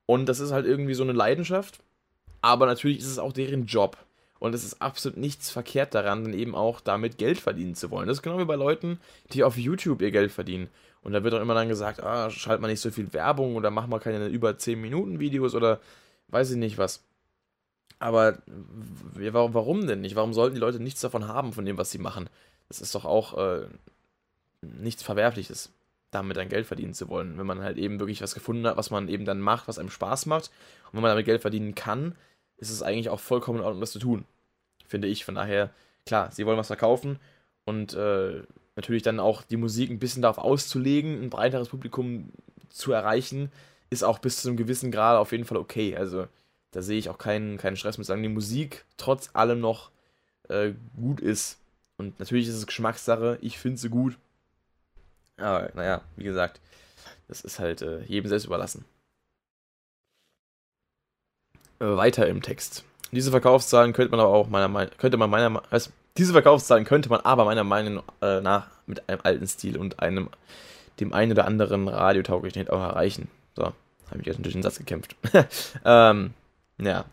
und das ist halt irgendwie so eine Leidenschaft, aber natürlich ist es auch deren Job. Und es ist absolut nichts verkehrt daran, dann eben auch damit Geld verdienen zu wollen. Das ist genau wie bei Leuten, die auf YouTube ihr Geld verdienen. Und da wird auch immer dann gesagt, ah, schalt mal nicht so viel Werbung oder mach mal keine über 10 Minuten Videos oder weiß ich nicht was. Aber warum denn nicht? Warum sollten die Leute nichts davon haben, von dem, was sie machen? Das ist doch auch äh, nichts Verwerfliches, damit dann Geld verdienen zu wollen. Wenn man halt eben wirklich was gefunden hat, was man eben dann macht, was einem Spaß macht. Und wenn man damit Geld verdienen kann, ist es eigentlich auch vollkommen in Ordnung, das zu tun. Finde ich. Von daher, klar, sie wollen was verkaufen und äh, natürlich dann auch die Musik ein bisschen darauf auszulegen, ein breiteres Publikum zu erreichen, ist auch bis zu einem gewissen Grad auf jeden Fall okay. Also da sehe ich auch keinen, keinen Stress mit sagen, die Musik trotz allem noch äh, gut ist. Und natürlich ist es Geschmackssache, ich finde sie gut. Aber naja, wie gesagt, das ist halt äh, jedem selbst überlassen. Äh, weiter im Text. Diese Verkaufszahlen könnte man aber auch meiner Meinung könnte man meiner also, diese Verkaufszahlen könnte man aber meiner Meinung äh, nach mit einem alten Stil und einem dem einen oder anderen radiotauglichen Hit auch erreichen. So, habe ich jetzt durch den Satz gekämpft. ähm, ja,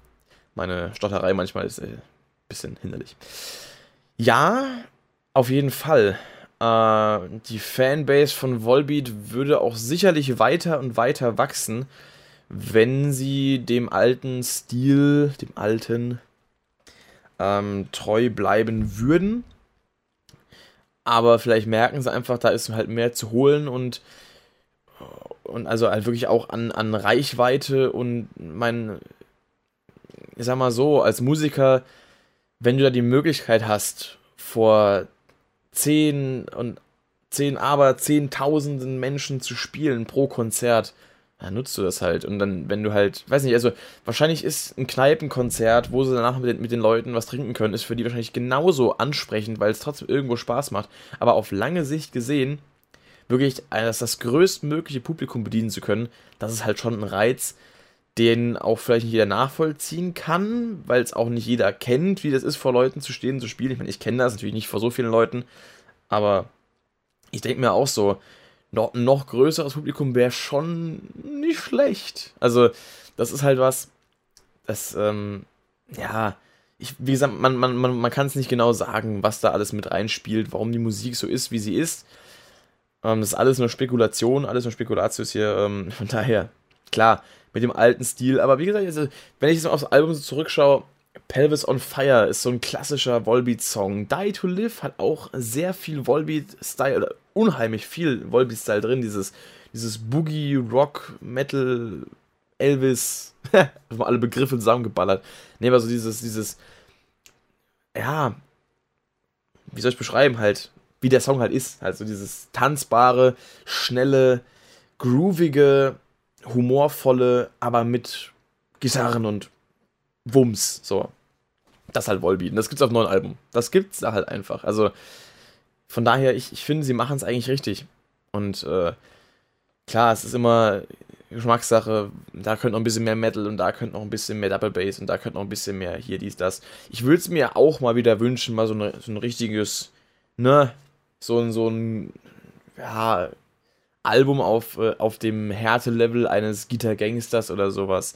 meine Stotterei manchmal ist ein äh, bisschen hinderlich. Ja, auf jeden Fall. Äh, die Fanbase von Volbeat würde auch sicherlich weiter und weiter wachsen, wenn sie dem alten Stil, dem alten, ähm, treu bleiben würden. Aber vielleicht merken sie einfach, da ist halt mehr zu holen und, und also halt wirklich auch an, an Reichweite und mein, ich sag mal so, als Musiker, wenn du da die Möglichkeit hast, vor zehn und zehn, aber zehntausenden Menschen zu spielen pro Konzert, dann nutzt du das halt. Und dann, wenn du halt, weiß nicht, also wahrscheinlich ist ein Kneipenkonzert, wo sie danach mit den, mit den Leuten was trinken können, ist für die wahrscheinlich genauso ansprechend, weil es trotzdem irgendwo Spaß macht. Aber auf lange Sicht gesehen, wirklich das, das größtmögliche Publikum bedienen zu können, das ist halt schon ein Reiz, den auch vielleicht nicht jeder nachvollziehen kann, weil es auch nicht jeder kennt, wie das ist, vor Leuten zu stehen, zu spielen. Ich meine, ich kenne das natürlich nicht vor so vielen Leuten, aber ich denke mir auch so, noch, noch größeres Publikum wäre schon nicht schlecht. Also, das ist halt was, das, ähm, ja, ich, wie gesagt, man, man, man, man kann es nicht genau sagen, was da alles mit reinspielt, warum die Musik so ist, wie sie ist. Ähm, das ist alles nur Spekulation, alles nur Spekulatius hier. Ähm, von daher, klar, mit dem alten Stil. Aber wie gesagt, also, wenn ich jetzt mal aufs Album so zurückschaue, Pelvis on Fire ist so ein klassischer Volbeat-Song. Die to Live hat auch sehr viel Volbeat-Style, oder unheimlich viel Volbeat-Style drin. Dieses, dieses Boogie, Rock, Metal, Elvis, alle Begriffe zusammengeballert. Ne, aber so dieses, dieses, ja, wie soll ich beschreiben, halt, wie der Song halt ist. Halt so dieses tanzbare, schnelle, groovige, humorvolle, aber mit Gitarren und Wumms. So. Das halt Volbeat. Das gibt's auf neuen Album. Das gibt's da halt einfach. Also, von daher, ich, ich finde, sie machen es eigentlich richtig. Und äh, klar, es ist immer Geschmackssache. Da könnte noch ein bisschen mehr Metal und da könnte noch ein bisschen mehr Double Bass und da könnte noch ein bisschen mehr hier, dies, das. Ich würde es mir auch mal wieder wünschen, mal so, eine, so ein richtiges, ne, so ein, so ein, ja, Album auf, äh, auf dem Härtelevel eines Guitar Gangsters oder sowas.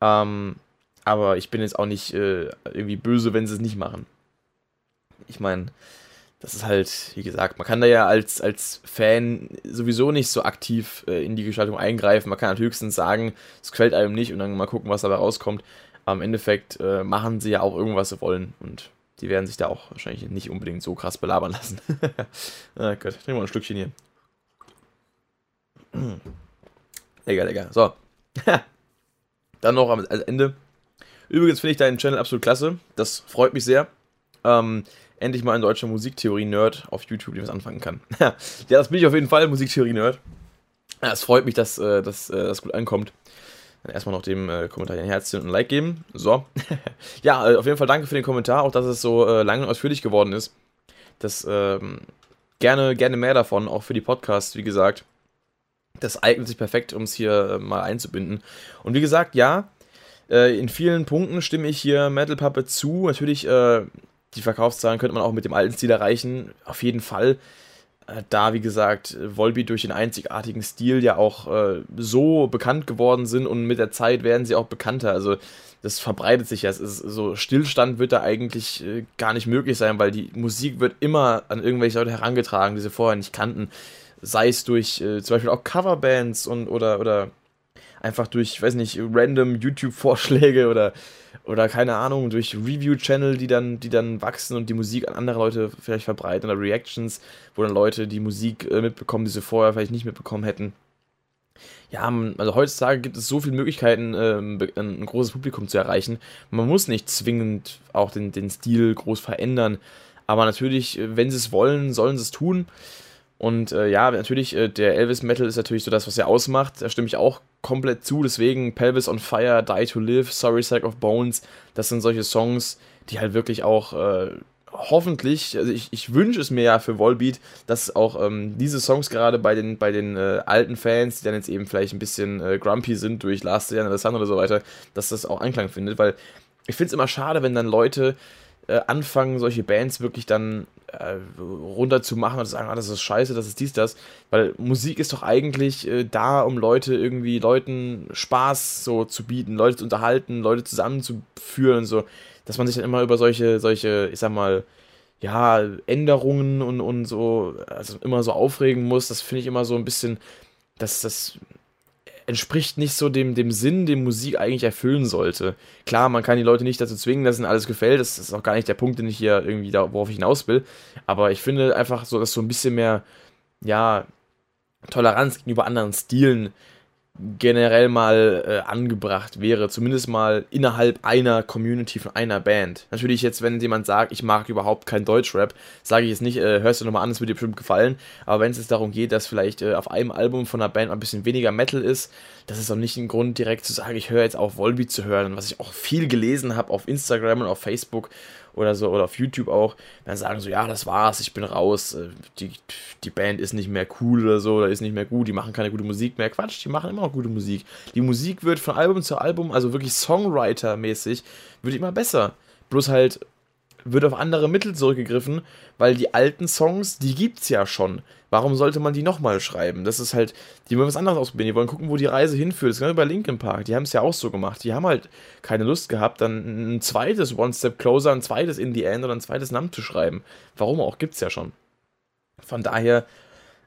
Ähm, aber ich bin jetzt auch nicht äh, irgendwie böse, wenn sie es nicht machen. Ich meine, das ist halt, wie gesagt, man kann da ja als, als Fan sowieso nicht so aktiv äh, in die Gestaltung eingreifen. Man kann halt höchstens sagen, es gefällt einem nicht und dann mal gucken, was dabei rauskommt. Aber im Endeffekt äh, machen sie ja auch irgendwas sie wollen und die werden sich da auch wahrscheinlich nicht unbedingt so krass belabern lassen. ah Gott, trinken wir mal ein Stückchen hier. lecker, lecker. So. Dann noch am Ende. Übrigens finde ich deinen Channel absolut klasse. Das freut mich sehr. Ähm, endlich mal ein deutscher Musiktheorie-Nerd auf YouTube, der was anfangen kann. ja, das bin ich auf jeden Fall, Musiktheorie-Nerd. Es freut mich, dass, äh, dass äh, das gut ankommt. Dann erstmal noch dem äh, Kommentar ein Herzchen und ein Like geben. So. ja, auf jeden Fall danke für den Kommentar, auch dass es so lang und ausführlich geworden ist. Das ähm, gerne, gerne mehr davon, auch für die Podcasts, wie gesagt das eignet sich perfekt, um es hier mal einzubinden. Und wie gesagt, ja, äh, in vielen Punkten stimme ich hier Metal Puppet zu. Natürlich, äh, die Verkaufszahlen könnte man auch mit dem alten Stil erreichen, auf jeden Fall. Äh, da, wie gesagt, Volbeat durch den einzigartigen Stil ja auch äh, so bekannt geworden sind und mit der Zeit werden sie auch bekannter. Also das verbreitet sich ja. Es ist so Stillstand wird da eigentlich äh, gar nicht möglich sein, weil die Musik wird immer an irgendwelche Leute herangetragen, die sie vorher nicht kannten sei es durch äh, zum Beispiel auch Coverbands und oder oder einfach durch, weiß nicht, random YouTube-Vorschläge oder oder keine Ahnung, durch Review-Channel, die dann, die dann wachsen und die Musik an andere Leute vielleicht verbreiten oder Reactions, wo dann Leute die Musik äh, mitbekommen, die sie vorher vielleicht nicht mitbekommen hätten. Ja, also heutzutage gibt es so viele Möglichkeiten, ähm, ein großes Publikum zu erreichen. Man muss nicht zwingend auch den, den Stil groß verändern, Aber natürlich, äh, wenn sie es wollen, sollen sie es tun. Und äh, ja, natürlich, äh, der Elvis Metal ist natürlich so das, was er ausmacht. Da stimme ich auch komplett zu. Deswegen Pelvis on Fire, Die to Live, Sorry Sack of Bones, das sind solche Songs, die halt wirklich auch äh, hoffentlich, also ich, ich wünsche es mir ja für Volbeat, dass auch ähm, diese Songs gerade bei den, bei den äh, alten Fans, die dann jetzt eben vielleicht ein bisschen äh, grumpy sind durch Last Year and the Sun oder so weiter, dass das auch Anklang findet, weil ich finde es immer schade, wenn dann Leute äh, anfangen, solche Bands wirklich dann äh, runter zu machen und zu sagen, ah, das ist scheiße, das ist dies, das. Weil Musik ist doch eigentlich äh, da, um Leute irgendwie, Leuten Spaß so zu bieten, Leute zu unterhalten, Leute zusammenzuführen und so. Dass man sich dann immer über solche, solche, ich sag mal, ja, Änderungen und, und so, also immer so aufregen muss, das finde ich immer so ein bisschen, dass das entspricht nicht so dem, dem Sinn, den Musik eigentlich erfüllen sollte. Klar, man kann die Leute nicht dazu zwingen, dass ihnen alles gefällt. Das ist auch gar nicht der Punkt, den ich hier irgendwie da, worauf ich hinaus will. Aber ich finde einfach so, dass so ein bisschen mehr, ja, Toleranz gegenüber anderen Stilen generell mal äh, angebracht wäre, zumindest mal innerhalb einer Community von einer Band. Natürlich jetzt, wenn jemand sagt, ich mag überhaupt kein Deutschrap, sage ich jetzt nicht, äh, hörst du nochmal an, es wird dir bestimmt gefallen, aber wenn es jetzt darum geht, dass vielleicht äh, auf einem Album von einer Band ein bisschen weniger Metal ist, das ist auch nicht ein Grund direkt zu sagen, ich höre jetzt auf Volbeat zu hören, was ich auch viel gelesen habe auf Instagram und auf Facebook oder so oder auf YouTube auch, dann sagen so, ja, das war's, ich bin raus, äh, die, die Band ist nicht mehr cool oder so, oder ist nicht mehr gut, die machen keine gute Musik mehr. Quatsch, die machen immer noch gute Musik. Die Musik wird von Album zu Album, also wirklich Songwriter-mäßig, wird immer besser. Bloß halt wird auf andere Mittel zurückgegriffen, weil die alten Songs, die gibt's ja schon. Warum sollte man die nochmal schreiben? Das ist halt, die wollen was anderes ausprobieren, die wollen gucken, wo die Reise hinführt. Das ist genau bei Linkin Park, die haben es ja auch so gemacht. Die haben halt keine Lust gehabt, dann ein zweites One Step Closer, ein zweites In the End oder ein zweites Nam zu schreiben. Warum auch, gibt's ja schon. Von daher,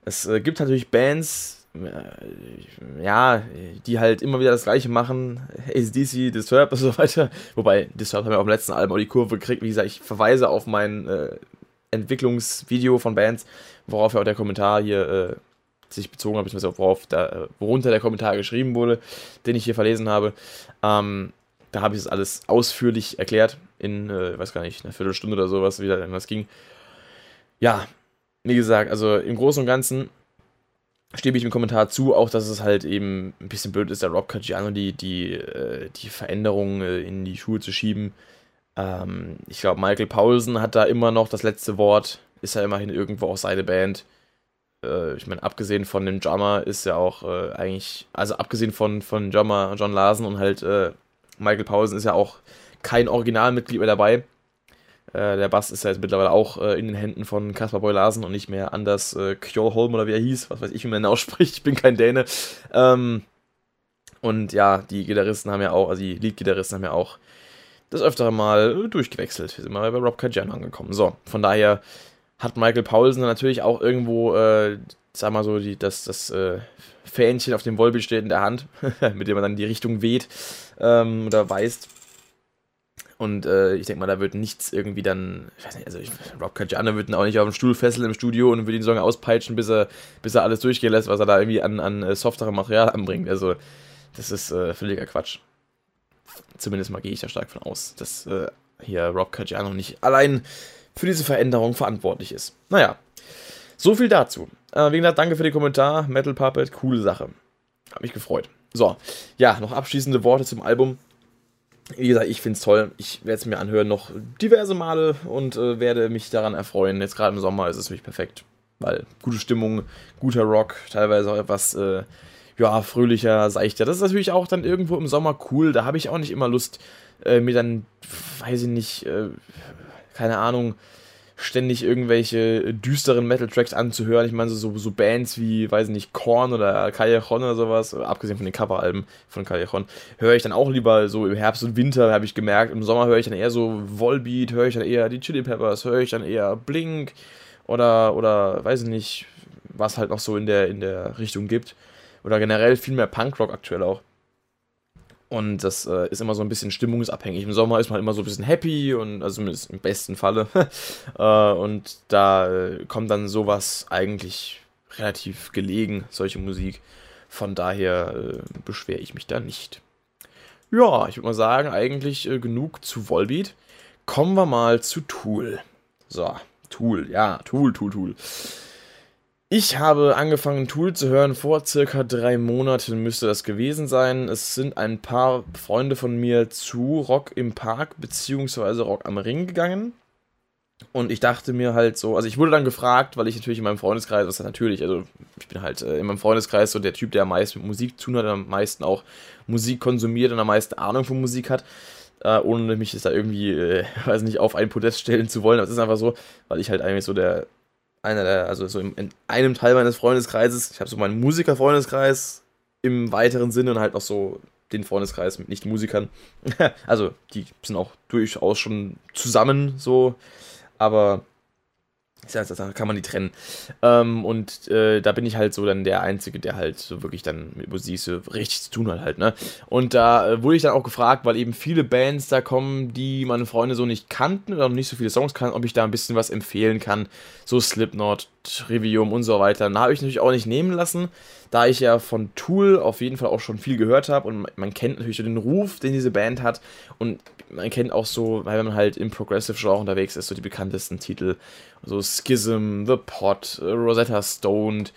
es äh, gibt natürlich Bands, äh, ja, die halt immer wieder das gleiche machen, ACDC, Disturbed und so weiter. Wobei, Disturbed haben ja auch im letzten Album auch die Kurve gekriegt. Wie gesagt, ich verweise auf mein äh, Entwicklungsvideo von Bands, worauf ja auch der Kommentar hier äh, sich bezogen hat, beziehungsweise worauf da, äh, worunter der Kommentar geschrieben wurde, den ich hier verlesen habe. Ähm, da habe ich das alles ausführlich erklärt, in, äh, weiß gar nicht, einer Viertelstunde oder sowas, wie das ging. Ja, wie gesagt, also im Großen und Ganzen stimme ich im Kommentar zu, auch dass es halt eben ein bisschen blöd ist, der Rob Caggiano die, die, äh, die Veränderungen äh, in die Schuhe zu schieben. Ähm, ich glaube, Michael Paulsen hat da immer noch das letzte Wort, ist ja immerhin irgendwo auch seine Band. Äh, ich meine, abgesehen von dem Drummer ist ja auch äh, eigentlich, also abgesehen von, von Drummer John Larsen und halt äh, Michael Paulsen ist ja auch kein Originalmitglied mehr dabei. Äh, der Bass ist ja jetzt mittlerweile auch äh, in den Händen von Kaspar Boy-Larsen und nicht mehr Anders äh, Kjolholm oder wie er hieß, was weiß ich, wie man ihn ausspricht, ich bin kein Däne. Ähm, und ja, die Gitarristen haben ja auch, also die Lead-Gitarristen haben ja auch das öftere Mal durchgewechselt. Wir sind mal bei Rob Kajan angekommen. So, von daher hat Michael Paulsen natürlich auch irgendwo, äh, sag mal so, die, das, das äh, Fähnchen auf dem Volbeat steht in der Hand, mit dem man dann die Richtung weht ähm, oder weist. Und äh, ich denke mal, da wird nichts irgendwie dann, ich weiß nicht, also ich, Rob Caggiano wird ihn auch nicht auf den Stuhl fesseln im Studio und wird ihn so lange auspeitschen, bis er, bis er alles durchgehen lässt, was er da irgendwie an, an äh, softerem Material anbringt. Also, das ist äh, völliger Quatsch. Zumindest mal gehe ich da stark von aus, dass äh, hier Rob Caggiano nicht allein für diese Veränderung verantwortlich ist. Naja, so viel dazu. Äh, wie gesagt, danke für den Kommentar. Metal Puppet, coole Sache. Hab mich gefreut. So, ja, noch abschließende Worte zum Album wie gesagt, ich finde es toll. Ich werde es mir anhören noch diverse Male und äh, werde mich daran erfreuen. Jetzt gerade im Sommer ist es wirklich perfekt. Weil gute Stimmung, guter Rock, teilweise auch etwas äh, ja, fröhlicher, seichter. Das ist natürlich auch dann irgendwo im Sommer cool. Da habe ich auch nicht immer Lust, äh, mir dann, weiß ich nicht, äh, keine Ahnung, ständig irgendwelche düsteren Metal-Tracks anzuhören. Ich meine, so, so Bands wie, weiß ich nicht, Korn oder Callejon oder sowas, abgesehen von den Coveralben von Callejon, höre ich dann auch lieber so im Herbst und Winter, habe ich gemerkt. Im Sommer höre ich dann eher so Volbeat, höre ich dann eher die Chili Peppers, höre ich dann eher Blink oder, oder weiß ich nicht, was halt noch so in der, in der Richtung gibt. Oder generell viel mehr Punkrock aktuell auch. Und das äh, ist immer so ein bisschen stimmungsabhängig. Im Sommer ist man immer so ein bisschen happy und also im besten Falle. äh, und da äh, kommt dann sowas eigentlich relativ gelegen, solche Musik. Von daher äh, beschwere ich mich da nicht. Ja, ich würde mal sagen, eigentlich äh, genug zu Volbeat. Kommen wir mal zu Tool. So, Tool, ja, Tool, Tool, Tool. Ich habe angefangen, Tool zu hören. Vor circa drei Monaten müsste das gewesen sein. Es sind ein paar Freunde von mir zu Rock im Park bzw. Rock am Ring gegangen. Und ich dachte mir halt so, also ich wurde dann gefragt, weil ich natürlich in meinem Freundeskreis, was natürlich, also ich bin halt äh, in meinem Freundeskreis so der Typ, der am meisten mit Musik zu tun hat, am meisten auch Musik konsumiert und am meisten Ahnung von Musik hat, äh, ohne mich jetzt da irgendwie, äh, weiß nicht, auf ein Podest stellen zu wollen. Aber es ist einfach so, weil ich halt eigentlich so der einer der, also so in, in einem Teil meines Freundeskreises, ich habe so meinen Musikerfreundeskreis im weiteren Sinne und halt noch so den Freundeskreis mit Nicht-Musikern. also die sind auch durchaus schon zusammen so, aber da kann man die trennen. Ähm, und äh, da bin ich halt so dann der Einzige, der halt so wirklich dann mit Musik so richtig zu tun hat halt, ne? Und da äh, wurde ich dann auch gefragt, weil eben viele Bands da kommen, die meine Freunde so nicht kannten oder noch nicht so viele Songs kannten, ob ich da ein bisschen was empfehlen kann. So Slipknot, Trivium und so weiter. Da habe ich natürlich auch nicht nehmen lassen, da ich ja von Tool auf jeden Fall auch schon viel gehört habe und man kennt natürlich so den Ruf, den diese Band hat und man kennt auch so, weil man halt im Progressive Genre unterwegs ist, so die bekanntesten Titel, so Schism, The Pot, Rosetta Stoned,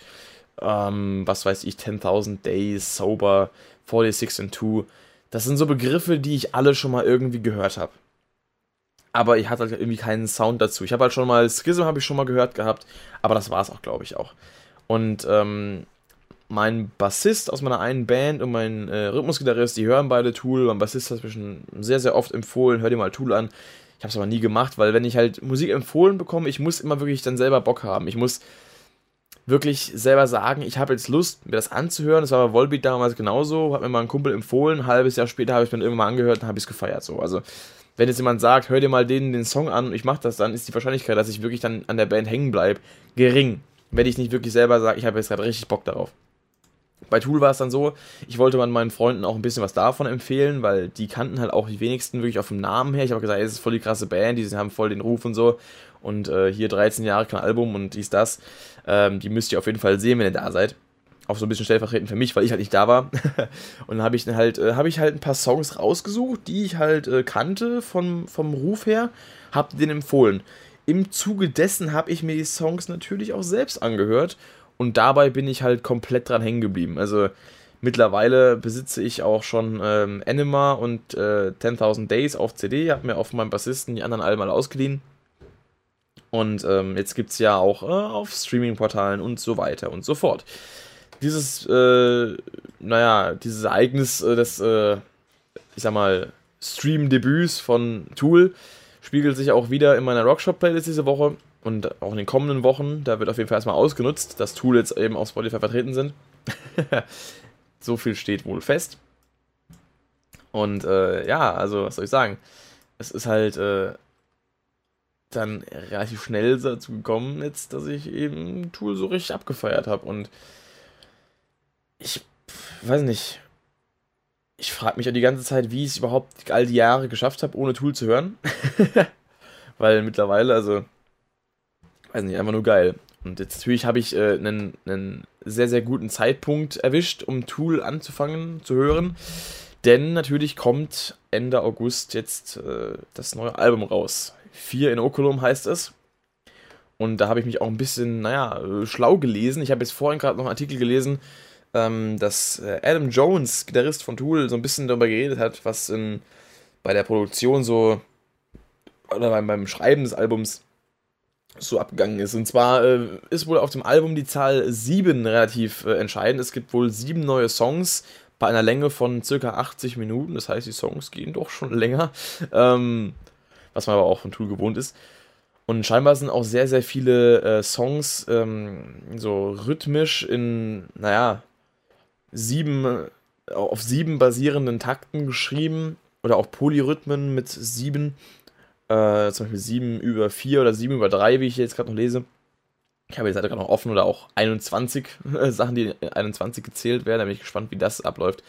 ähm, was weiß ich, 10.000 Days, Sober, 46 and 2. Das sind so Begriffe, die ich alle schon mal irgendwie gehört habe. Aber ich hatte halt irgendwie keinen Sound dazu. Ich habe halt schon mal, Schism habe ich schon mal gehört gehabt, aber das war es auch, glaube ich, auch. Und ähm, mein Bassist aus meiner einen Band und mein äh, Rhythmusgitarrist, die hören beide Tool. Mein Bassist hat mir schon sehr, sehr oft empfohlen, hör dir mal Tool an. Ich habe es aber nie gemacht, weil wenn ich halt Musik empfohlen bekomme, ich muss immer wirklich dann selber Bock haben. Ich muss wirklich selber sagen, ich habe jetzt Lust, mir das anzuhören. Das war bei Volbeat damals genauso. Hat mir mal ein Kumpel empfohlen. Ein halbes Jahr später habe ich mir irgendwann angehört und habe es gefeiert. So. Also, wenn jetzt jemand sagt, hör dir mal den, den Song an und ich mache das, dann ist die Wahrscheinlichkeit, dass ich wirklich dann an der Band hängen bleibe, gering. Wenn ich nicht wirklich selber sage, ich habe jetzt gerade richtig Bock darauf. Bei Tool war es dann so, ich wollte meinen Freunden auch ein bisschen was davon empfehlen, weil die kannten halt auch die wenigsten wirklich auf dem Namen her. Ich habe gesagt, es ist voll die krasse Band, die haben voll den Ruf und so. Und äh, hier 13 Jahre kein Album und dies, das. Ähm, die müsst ihr auf jeden Fall sehen, wenn ihr da seid. Auch so ein bisschen stellvertretend für mich, weil ich halt nicht da war. und dann habe ich halt, äh, habe ich halt ein paar Songs rausgesucht, die ich halt äh, kannte vom, vom Ruf her, habe den empfohlen. Im Zuge dessen habe ich mir die Songs natürlich auch selbst angehört und dabei bin ich halt komplett dran hängen geblieben. Also mittlerweile besitze ich auch schon ähm, Anima und äh, 10.000 Days auf CD. Habe mir auf meinem Bassisten die anderen alle mal ausgeliehen. Und ähm, jetzt gibt es ja auch äh, auf Streaming-Portalen und so weiter und so fort. Dieses, äh, naja, dieses Ereignis äh, des, äh, ich sag mal, Stream-Debüts von Tool spiegelt sich auch wieder in meiner Rockshop-Playlist diese Woche und auch in den kommenden Wochen, da wird auf jeden Fall erstmal ausgenutzt, dass Tool jetzt eben auf Spotify vertreten sind. so viel steht wohl fest. Und äh, ja, also was soll ich sagen? Es ist halt äh, dann relativ schnell dazu gekommen, jetzt, dass ich eben Tool so richtig abgefeiert habe. Und ich weiß nicht. Ich frage mich auch die ganze Zeit, wie ich es überhaupt all die Jahre geschafft habe, ohne Tool zu hören. Weil mittlerweile, also weiß nicht, einfach nur geil. Und jetzt natürlich habe ich äh, einen, einen sehr, sehr guten Zeitpunkt erwischt, um Tool anzufangen zu hören. Denn natürlich kommt Ende August jetzt äh, das neue Album raus. Vier in Oculum heißt es. Und da habe ich mich auch ein bisschen, naja, äh, schlau gelesen. Ich habe jetzt vorhin gerade noch einen Artikel gelesen, ähm, dass äh, Adam Jones, Gitarrist von Tool, so ein bisschen darüber geredet hat, was in, bei der Produktion so, oder beim, beim Schreiben des Albums so abgegangen ist. Und zwar äh, ist wohl auf dem Album die Zahl 7 relativ äh, entscheidend. Es gibt wohl sieben neue Songs bei einer Länge von circa 80 Minuten. Das heißt, die Songs gehen doch schon länger. Ähm, was man aber auch von Tool gewohnt ist. Und scheinbar sind auch sehr, sehr viele äh, Songs ähm, so rhythmisch in, naja, sieben, auf sieben basierenden Takten geschrieben. Oder auch Polyrhythmen mit sieben äh, zum Beispiel 7 über 4 oder 7 über 3, wie ich jetzt gerade noch lese. Ich habe die Seite gerade noch offen oder auch 21 äh, Sachen, die in 21 gezählt werden. Da bin ich gespannt, wie das abläuft.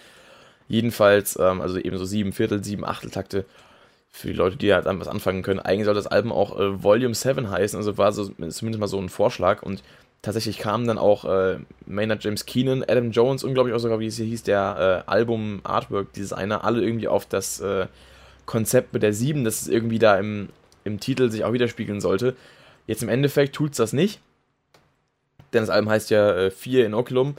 Jedenfalls, ähm, also eben so 7 Viertel, 7 Achtel Takte für die Leute, die halt was anfangen können. Eigentlich soll das Album auch äh, Volume 7 heißen, also war so zumindest mal so ein Vorschlag und tatsächlich kamen dann auch äh, Maynard James Keenan, Adam Jones und glaube ich auch sogar, wie es hier hieß, der äh, Album-Artwork-Designer, alle irgendwie auf das äh, Konzept mit der 7, dass es irgendwie da im, im Titel sich auch widerspiegeln sollte. Jetzt im Endeffekt tut es das nicht. Denn das Album heißt ja äh, 4 Inoculum.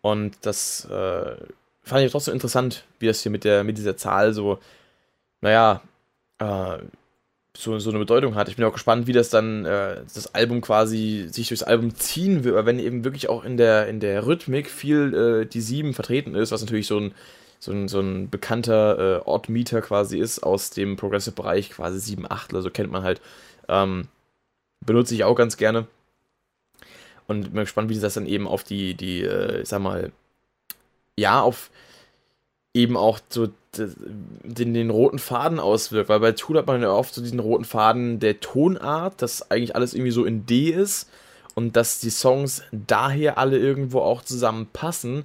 Und das äh, fand ich trotzdem interessant, wie das hier mit, der, mit dieser Zahl so, naja, äh, so, so eine Bedeutung hat. Ich bin auch gespannt, wie das dann äh, das Album quasi sich durchs Album ziehen wird, wenn eben wirklich auch in der, in der Rhythmik viel äh, die 7 vertreten ist, was natürlich so ein, so ein, so ein bekannter äh, Odd-Meter quasi ist aus dem Progressive-Bereich, quasi 7 8 so kennt man halt. Ähm, benutze ich auch ganz gerne. Und bin gespannt, wie das dann eben auf die, die, äh, ich sag mal, ja, auf eben auch so den, den roten Faden auswirkt, weil bei Tool hat man ja oft so diesen roten Faden der Tonart, dass eigentlich alles irgendwie so in D ist und dass die Songs daher alle irgendwo auch zusammenpassen,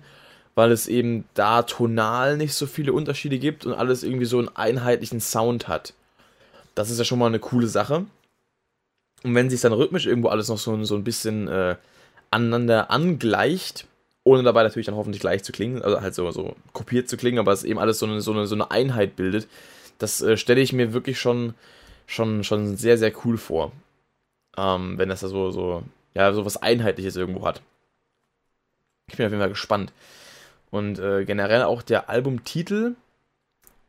weil es eben da tonal nicht so viele Unterschiede gibt und alles irgendwie so einen einheitlichen Sound hat. Das ist ja schon mal eine coole Sache. Und wenn sich dann rhythmisch irgendwo alles noch so, so ein bisschen äh, aneinander angleicht, ohne dabei natürlich dann hoffentlich gleich zu klingen, also halt so, so kopiert zu klingen, aber es eben alles so eine, so eine, so eine Einheit bildet. Das äh, stelle ich mir wirklich schon, schon, schon sehr, sehr cool vor. Ähm, wenn das da so, so, ja, so was Einheitliches irgendwo hat. Ich bin auf jeden Fall gespannt. Und äh, generell auch der Albumtitel,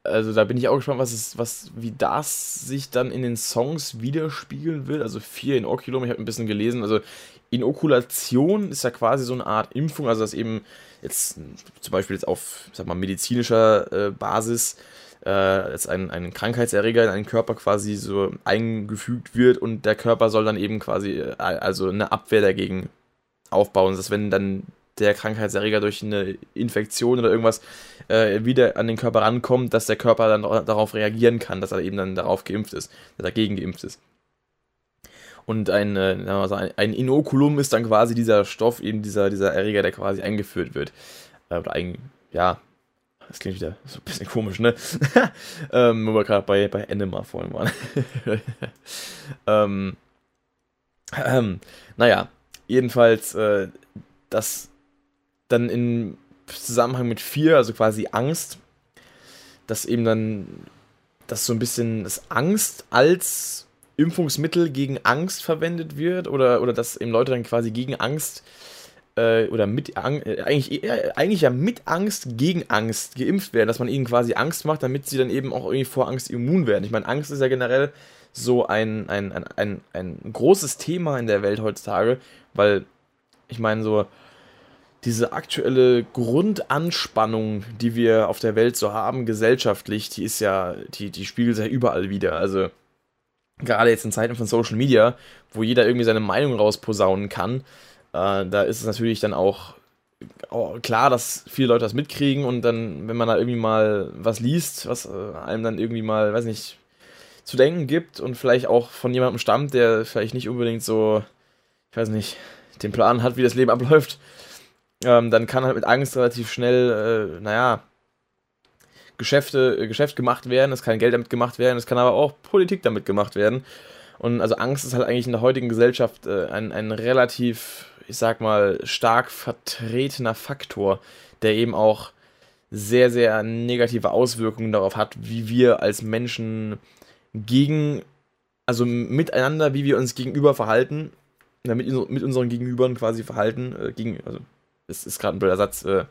also da bin ich auch gespannt, was es, was, wie das sich dann in den Songs widerspiegeln will. Also 4 in Oculum, ich habe ein bisschen gelesen, also Inokulation ist ja quasi so eine Art Impfung, also dass eben jetzt zum Beispiel jetzt auf sag mal, medizinischer äh, Basis äh, jetzt ein, ein Krankheitserreger in einen Körper quasi so eingefügt wird und der Körper soll dann eben quasi äh, also eine Abwehr dagegen aufbauen, dass wenn dann der Krankheitserreger durch eine Infektion oder irgendwas äh, wieder an den Körper rankommt, dass der Körper dann darauf reagieren kann, dass er eben dann darauf geimpft ist, dagegen geimpft ist. Und ein, äh, ein Inokulum ist dann quasi dieser Stoff, eben dieser, dieser Erreger, der quasi eingeführt wird. Äh, oder ein, ja, das klingt wieder so ein bisschen komisch, ne? ähm, wo wir gerade bei, bei Enema vorhin waren. ähm, ähm, naja, jedenfalls, äh, das dann im Zusammenhang mit 4, also quasi Angst, dass eben dann das so ein bisschen das Angst als Impfungsmittel gegen Angst verwendet wird oder, oder dass eben Leute dann quasi gegen Angst äh, oder mit Ang äh, eigentlich, äh, eigentlich ja mit Angst gegen Angst geimpft werden, dass man ihnen quasi Angst macht, damit sie dann eben auch irgendwie vor Angst immun werden. Ich meine, Angst ist ja generell so ein, ein, ein, ein, ein großes Thema in der Welt heutzutage, weil ich meine, so diese aktuelle Grundanspannung, die wir auf der Welt so haben, gesellschaftlich, die ist ja, die, die spiegelt sich ja überall wieder. Also gerade jetzt in Zeiten von Social Media, wo jeder irgendwie seine Meinung rausposaunen kann, äh, da ist es natürlich dann auch klar, dass viele Leute das mitkriegen und dann, wenn man da irgendwie mal was liest, was äh, einem dann irgendwie mal, weiß nicht, zu denken gibt und vielleicht auch von jemandem stammt, der vielleicht nicht unbedingt so, ich weiß nicht, den Plan hat, wie das Leben abläuft, ähm, dann kann halt mit Angst relativ schnell, äh, naja, Geschäfte, äh, Geschäft gemacht werden, es kann Geld damit gemacht werden, es kann aber auch Politik damit gemacht werden. Und also Angst ist halt eigentlich in der heutigen Gesellschaft äh, ein, ein relativ, ich sag mal, stark vertretener Faktor, der eben auch sehr, sehr negative Auswirkungen darauf hat, wie wir als Menschen gegen, also miteinander, wie wir uns gegenüber verhalten, mit, mit unseren Gegenübern quasi verhalten, äh, gegen, also es ist gerade ein blöder Satz, äh,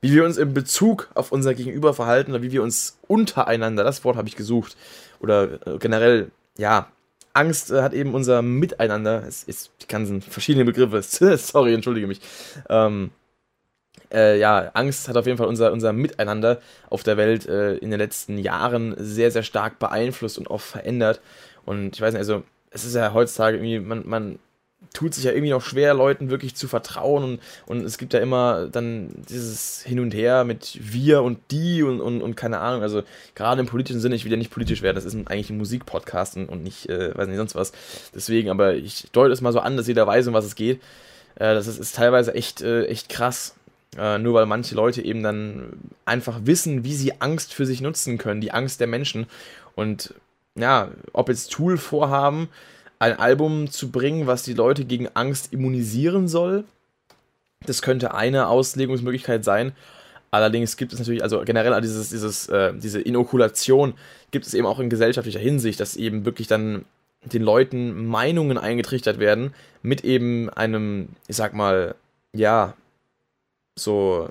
wie wir uns in Bezug auf unser Gegenüber verhalten oder wie wir uns untereinander, das Wort habe ich gesucht, oder äh, generell, ja, Angst äh, hat eben unser Miteinander, es ist die ganzen verschiedenen Begriffe, sorry, entschuldige mich, ähm, äh, ja, Angst hat auf jeden Fall unser, unser Miteinander auf der Welt äh, in den letzten Jahren sehr, sehr stark beeinflusst und auch verändert. Und ich weiß nicht, also es ist ja heutzutage irgendwie, man, man tut sich ja irgendwie noch schwer, Leuten wirklich zu vertrauen und, und es gibt ja immer dann dieses Hin und Her mit wir und die und, und, und keine Ahnung, also gerade im politischen Sinne, ich will ja nicht politisch werden, das ist eigentlich ein Musikpodcast und nicht, äh, weiß nicht, sonst was, deswegen, aber ich deute es mal so an, dass jeder weiß, um was es geht, äh, das ist, ist teilweise echt, äh, echt krass, äh, nur weil manche Leute eben dann einfach wissen, wie sie Angst für sich nutzen können, die Angst der Menschen. Und ja, ob jetzt Tool vorhaben, ein Album zu bringen, was die Leute gegen Angst immunisieren soll. Das könnte eine Auslegungsmöglichkeit sein. Allerdings gibt es natürlich, also generell dieses, dieses, äh, diese Inokulation gibt es eben auch in gesellschaftlicher Hinsicht, dass eben wirklich dann den Leuten Meinungen eingetrichtert werden mit eben einem, ich sag mal, ja, so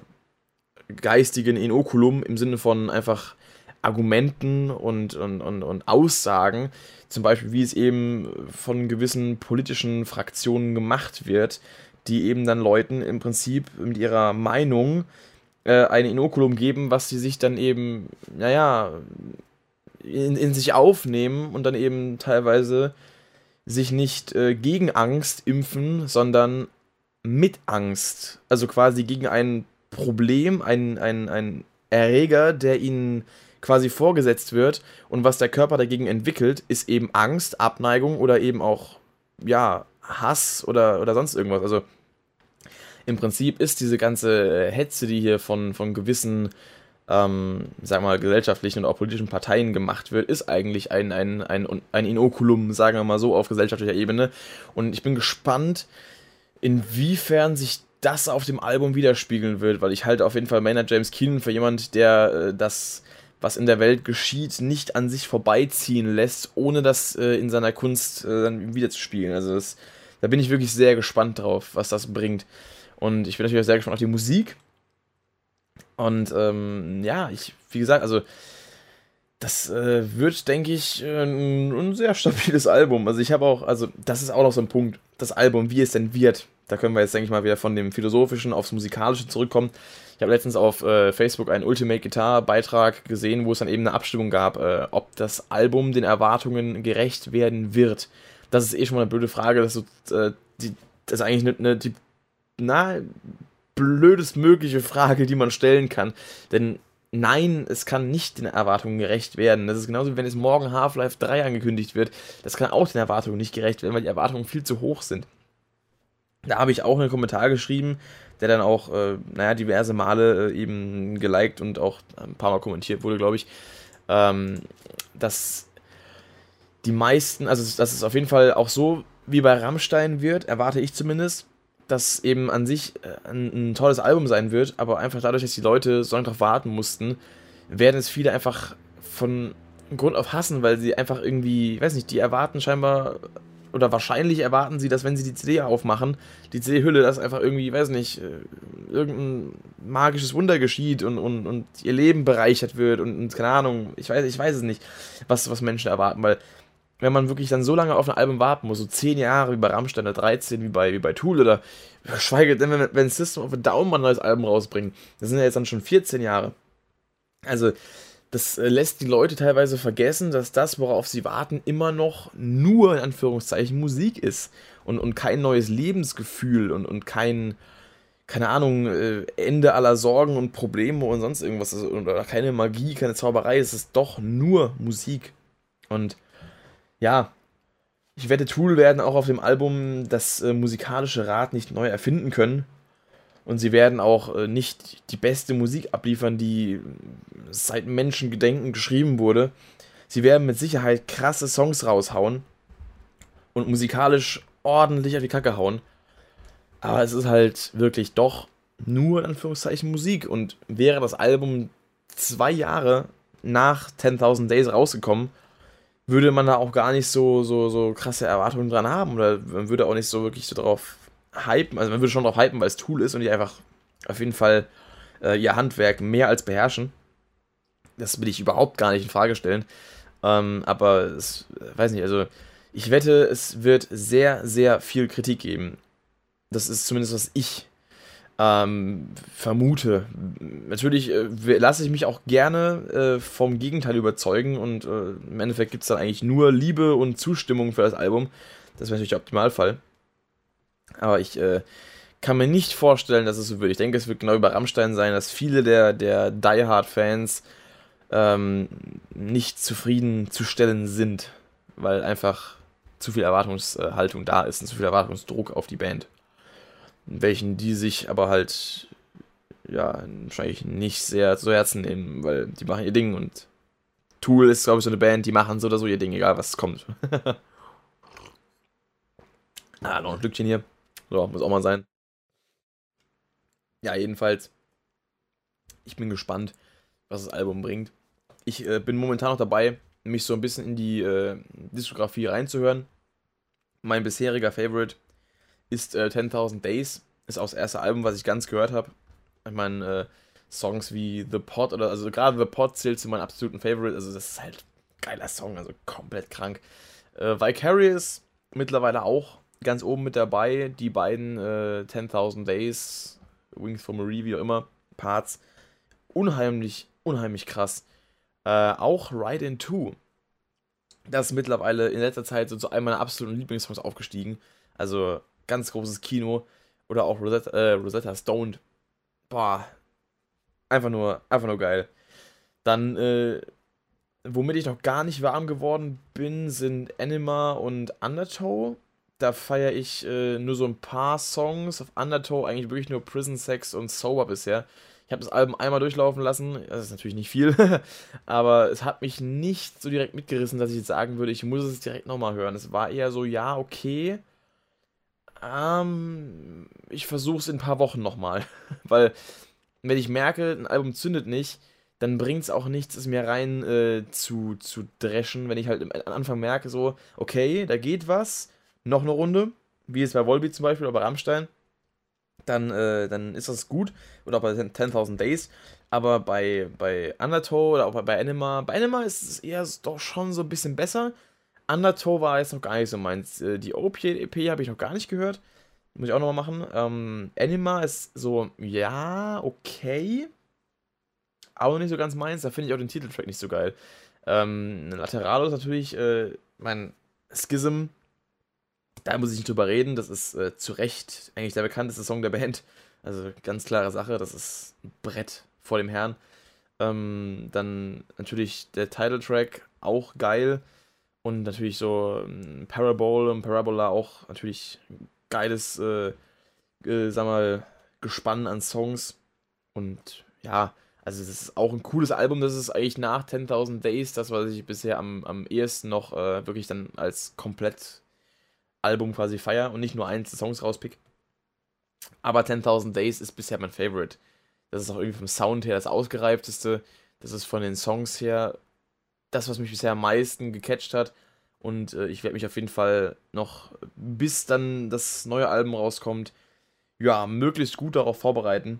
geistigen Inokulum im Sinne von einfach Argumenten und, und, und, und Aussagen, zum Beispiel wie es eben von gewissen politischen Fraktionen gemacht wird, die eben dann Leuten im Prinzip mit ihrer Meinung äh, ein Inokulum geben, was sie sich dann eben, naja, in, in sich aufnehmen und dann eben teilweise sich nicht äh, gegen Angst impfen, sondern mit Angst. Also quasi gegen ein Problem, ein, ein, ein Erreger, der ihnen quasi vorgesetzt wird und was der Körper dagegen entwickelt, ist eben Angst, Abneigung oder eben auch, ja, Hass oder, oder sonst irgendwas. Also im Prinzip ist diese ganze Hetze, die hier von, von gewissen, ähm, sag mal, gesellschaftlichen und auch politischen Parteien gemacht wird, ist eigentlich ein, ein, ein, ein Inokulum, sagen wir mal so, auf gesellschaftlicher Ebene. Und ich bin gespannt, inwiefern sich das auf dem Album widerspiegeln wird, weil ich halte auf jeden Fall Maynard James Keenan für jemand, der äh, das, was in der Welt geschieht, nicht an sich vorbeiziehen lässt, ohne das äh, in seiner Kunst äh, dann wiederzuspiegeln. Also das, da bin ich wirklich sehr gespannt drauf, was das bringt. Und ich bin natürlich auch sehr gespannt auf die Musik. Und ähm, ja, ich, wie gesagt, also das äh, wird, denke ich, ein, ein, sehr stabiles Album. Also ich habe auch, also das ist auch noch so ein Punkt, das Album, wie es denn wird. Da können wir jetzt, denke ich mal, wieder von dem Philosophischen aufs Musikalische zurückkommen. Ich habe letztens auf äh, Facebook einen Ultimate Guitar Beitrag gesehen, wo es dann eben eine Abstimmung gab, äh, ob das Album den Erwartungen gerecht werden wird. Das ist eh schon mal eine blöde Frage. Das ist, so, äh, die, das ist eigentlich eine, eine, die na, blödest mögliche Frage, die man stellen kann. Denn nein, es kann nicht den Erwartungen gerecht werden. Das ist genauso wie wenn es morgen Half-Life 3 angekündigt wird. Das kann auch den Erwartungen nicht gerecht werden, weil die Erwartungen viel zu hoch sind. Da habe ich auch einen Kommentar geschrieben, der dann auch, äh, naja, diverse Male äh, eben geliked und auch ein paar Mal kommentiert wurde, glaube ich. Ähm, dass die meisten, also dass es auf jeden Fall auch so wie bei Rammstein wird, erwarte ich zumindest, das eben an sich äh, ein, ein, tolles Album sein wird, aber einfach dadurch, dass die Leute so lange darauf warten mussten, werden es viele einfach von Grund auf hassen, weil sie einfach irgendwie, ich weiß nicht, die erwarten scheinbar oder wahrscheinlich erwarten sie, dass wenn sie die CD aufmachen, die CD-Hülle, dass einfach irgendwie, weiß nicht, äh, irgendein magisches Wunder geschieht und, und, und ihr Leben bereichert wird und, und keine Ahnung, ich weiß, ich weiß es nicht, was, was Menschen erwarten, weil wenn man wirklich dann so lange auf ein Album warten muss, so 10 Jahre wie bei Rammstein oder 13 wie bei, wie bei Tool oder schweige denn, wenn, System of a Down mal ein neues Album rausbringt, das sind ja jetzt dann schon 14 Jahre. Also, das äh, lässt die Leute teilweise vergessen, dass das, worauf sie warten, immer noch nur in Anführungszeichen Musik ist und, und kein neues Lebensgefühl und, und kein, keine Ahnung, äh, Ende aller Sorgen und Probleme und sonst irgendwas, oder keine Magie, keine Zauberei, es ist doch nur Musik. Und ja, ich wette, Tool werden auch auf dem Album das äh, musikalische Rad nicht neu erfinden können. Und sie werden auch äh, nicht die beste Musik abliefern, die seit Menschengedenken geschrieben wurde. Sie werden mit Sicherheit krasse Songs raushauen und musikalisch ordentlich auf die Kacke hauen. Aber es ist halt wirklich doch nur in Anführungszeichen Musik. Und wäre das Album zwei Jahre nach 10.000 Days rausgekommen, würde man da auch gar nicht so, so, so krasse Erwartungen dran haben oder man würde auch nicht so wirklich so drauf hypen. Also man würde schon drauf hypen, weil es Tool ist und die einfach auf jeden Fall äh, ihr Handwerk mehr als beherrschen. Das will ich überhaupt gar nicht in Frage stellen. Ähm, aber es, weiß nicht, also ich wette, es wird sehr, sehr viel Kritik geben. Das ist zumindest, was ich ähm, vermute. Natürlich äh, lasse ich mich auch gerne äh, vom Gegenteil überzeugen und äh, im Endeffekt gibt es dann eigentlich nur Liebe und Zustimmung für das Album. Das wäre natürlich der Optimalfall. Aber ich äh, kann mir nicht vorstellen, dass es so wird. Ich denke, es wird genau über Rammstein sein, dass viele der, der Die Hard-Fans ähm, nicht zufriedenzustellen sind, weil einfach zu viel Erwartungshaltung da ist und zu viel Erwartungsdruck auf die Band welchen die sich aber halt ja wahrscheinlich nicht sehr zu Herzen nehmen, weil die machen ihr Ding und Tool ist, glaube ich, so eine Band, die machen so oder so ihr Ding, egal was kommt. ah, noch ein Stückchen hier. So, muss auch mal sein. Ja, jedenfalls. Ich bin gespannt, was das Album bringt. Ich äh, bin momentan noch dabei, mich so ein bisschen in die äh, Diskografie reinzuhören. Mein bisheriger Favorite ist äh, 10.000 Days. Ist auch das erste Album, was ich ganz gehört habe. Ich meine, äh, Songs wie The Pot oder also gerade The Pot zählt zu meinem absoluten Favorite. Also das ist halt ein geiler Song, also komplett krank. Äh, Vicarious mittlerweile auch ganz oben mit dabei. Die beiden äh, 10.000 Days, Wings Marie, wie auch immer, Parts. Unheimlich, unheimlich krass. Äh, auch Ride in Two. Das ist mittlerweile in letzter Zeit so zu einem meiner absoluten Lieblingssongs aufgestiegen. Also ganz großes Kino. Oder auch Rosetta, äh, Rosetta Stoned. Boah. Einfach nur, einfach nur geil. Dann, äh, womit ich noch gar nicht warm geworden bin, sind Anima und Undertow. Da feiere ich äh, nur so ein paar Songs. Auf Undertow eigentlich wirklich nur Prison Sex und Sober bisher. Ich habe das Album einmal durchlaufen lassen. Das ist natürlich nicht viel. aber es hat mich nicht so direkt mitgerissen, dass ich jetzt sagen würde, ich muss es direkt nochmal hören. Es war eher so, ja, okay. Ähm, ich versuche es in ein paar Wochen nochmal. Weil, wenn ich merke, ein Album zündet nicht, dann bringt es auch nichts, es mir rein äh, zu, zu dreschen, wenn ich halt am Anfang merke, so, okay, da geht was, noch eine Runde, wie es bei Volbeat zum Beispiel oder bei Rammstein, dann, äh, dann ist das gut. Oder auch bei 10.000 Days. Aber bei, bei Undertow oder auch bei, Anima, bei Anima ist es eher doch schon so ein bisschen besser. Undertow war jetzt noch gar nicht so meins. Äh, die Opiate-EP habe ich noch gar nicht gehört. Muss ich auch nochmal machen. Ähm, Anima ist so, ja, okay. Aber nicht so ganz meins. Da finde ich auch den Titeltrack nicht so geil. Ähm, Lateralo ist natürlich, äh, mein Schism da muss ich nicht drüber reden. Das ist äh, zu Recht eigentlich der bekannteste Song der Band. Also ganz klare Sache, das ist ein Brett vor dem Herrn. Ähm, dann natürlich der Titeltrack, auch geil. Und natürlich so ähm, Parabole und Parabola auch natürlich geiles, äh, äh, sag mal, Gespann an Songs. Und ja, also es ist auch ein cooles Album. Das ist eigentlich nach 10.000 Days das, was ich bisher am, am ehesten noch äh, wirklich dann als komplett Album quasi feier und nicht nur einzelne Songs rauspick. Aber 10.000 Days ist bisher mein Favorite. Das ist auch irgendwie vom Sound her das ausgereifteste. Das ist von den Songs her das, was mich bisher am meisten gecatcht hat. Und äh, ich werde mich auf jeden Fall noch, bis dann das neue Album rauskommt, ja, möglichst gut darauf vorbereiten.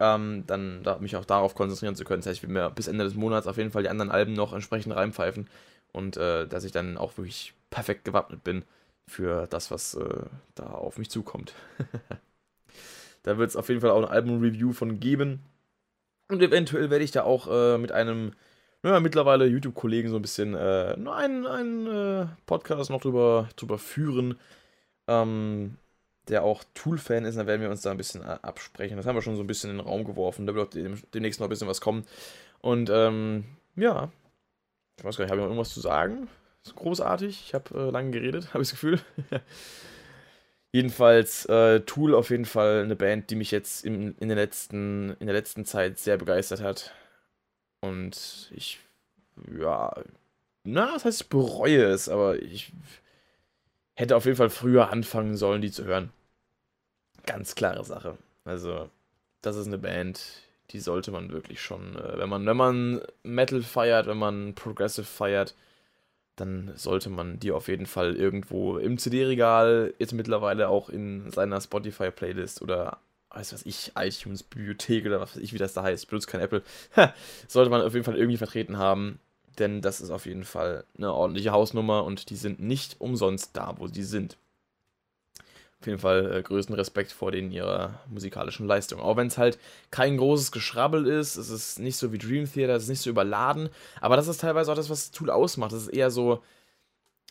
Ähm, dann da, mich auch darauf konzentrieren zu können. Das heißt, ich will mir bis Ende des Monats auf jeden Fall die anderen Alben noch entsprechend reinpfeifen. Und äh, dass ich dann auch wirklich perfekt gewappnet bin für das, was äh, da auf mich zukommt. da wird es auf jeden Fall auch ein Album-Review von geben. Und eventuell werde ich da auch äh, mit einem, naja, mittlerweile YouTube-Kollegen so ein bisschen äh, einen, einen äh, Podcast noch drüber, drüber führen, ähm, der auch Tool-Fan ist. Dann werden wir uns da ein bisschen äh, absprechen. Das haben wir schon so ein bisschen in den Raum geworfen. Da wird auch demnächst noch ein bisschen was kommen. Und ähm, ja, ich weiß gar nicht, habe ich noch irgendwas zu sagen? Großartig. Ich habe äh, lange geredet, habe ich das Gefühl. Jedenfalls äh, Tool auf jeden Fall eine Band, die mich jetzt in, in, der letzten, in der letzten Zeit sehr begeistert hat. Und ich, ja, na, das heißt, ich bereue es, aber ich hätte auf jeden Fall früher anfangen sollen, die zu hören. Ganz klare Sache. Also, das ist eine Band, die sollte man wirklich schon, äh, wenn man, wenn man Metal feiert, wenn man Progressive feiert, dann sollte man die auf jeden Fall irgendwo im CD-Regal, jetzt mittlerweile auch in seiner Spotify-Playlist oder weiß was ich, iTunes-Bibliothek oder was weiß ich, wie das da heißt, benutzt kein Apple, sollte man auf jeden Fall irgendwie vertreten haben, denn das ist auf jeden Fall eine ordentliche Hausnummer und die sind nicht umsonst da, wo sie sind auf jeden Fall äh, größten Respekt vor denen ihrer musikalischen Leistung. Auch wenn es halt kein großes Geschrabbel ist, es ist nicht so wie Dream Theater, es ist nicht so überladen, aber das ist teilweise auch das, was Tool ausmacht. Das ist eher so,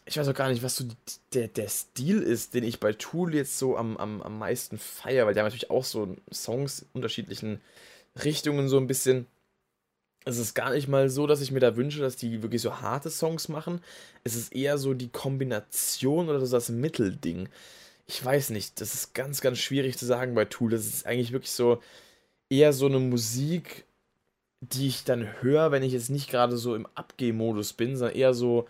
ich weiß auch gar nicht, was so der, der Stil ist, den ich bei Tool jetzt so am, am, am meisten feiere, weil die haben natürlich auch so Songs unterschiedlichen Richtungen so ein bisschen. Es ist gar nicht mal so, dass ich mir da wünsche, dass die wirklich so harte Songs machen. Es ist eher so die Kombination oder so das Mittelding ich weiß nicht, das ist ganz, ganz schwierig zu sagen bei Tool. Das ist eigentlich wirklich so eher so eine Musik, die ich dann höre, wenn ich jetzt nicht gerade so im Abgehmodus bin, sondern eher so,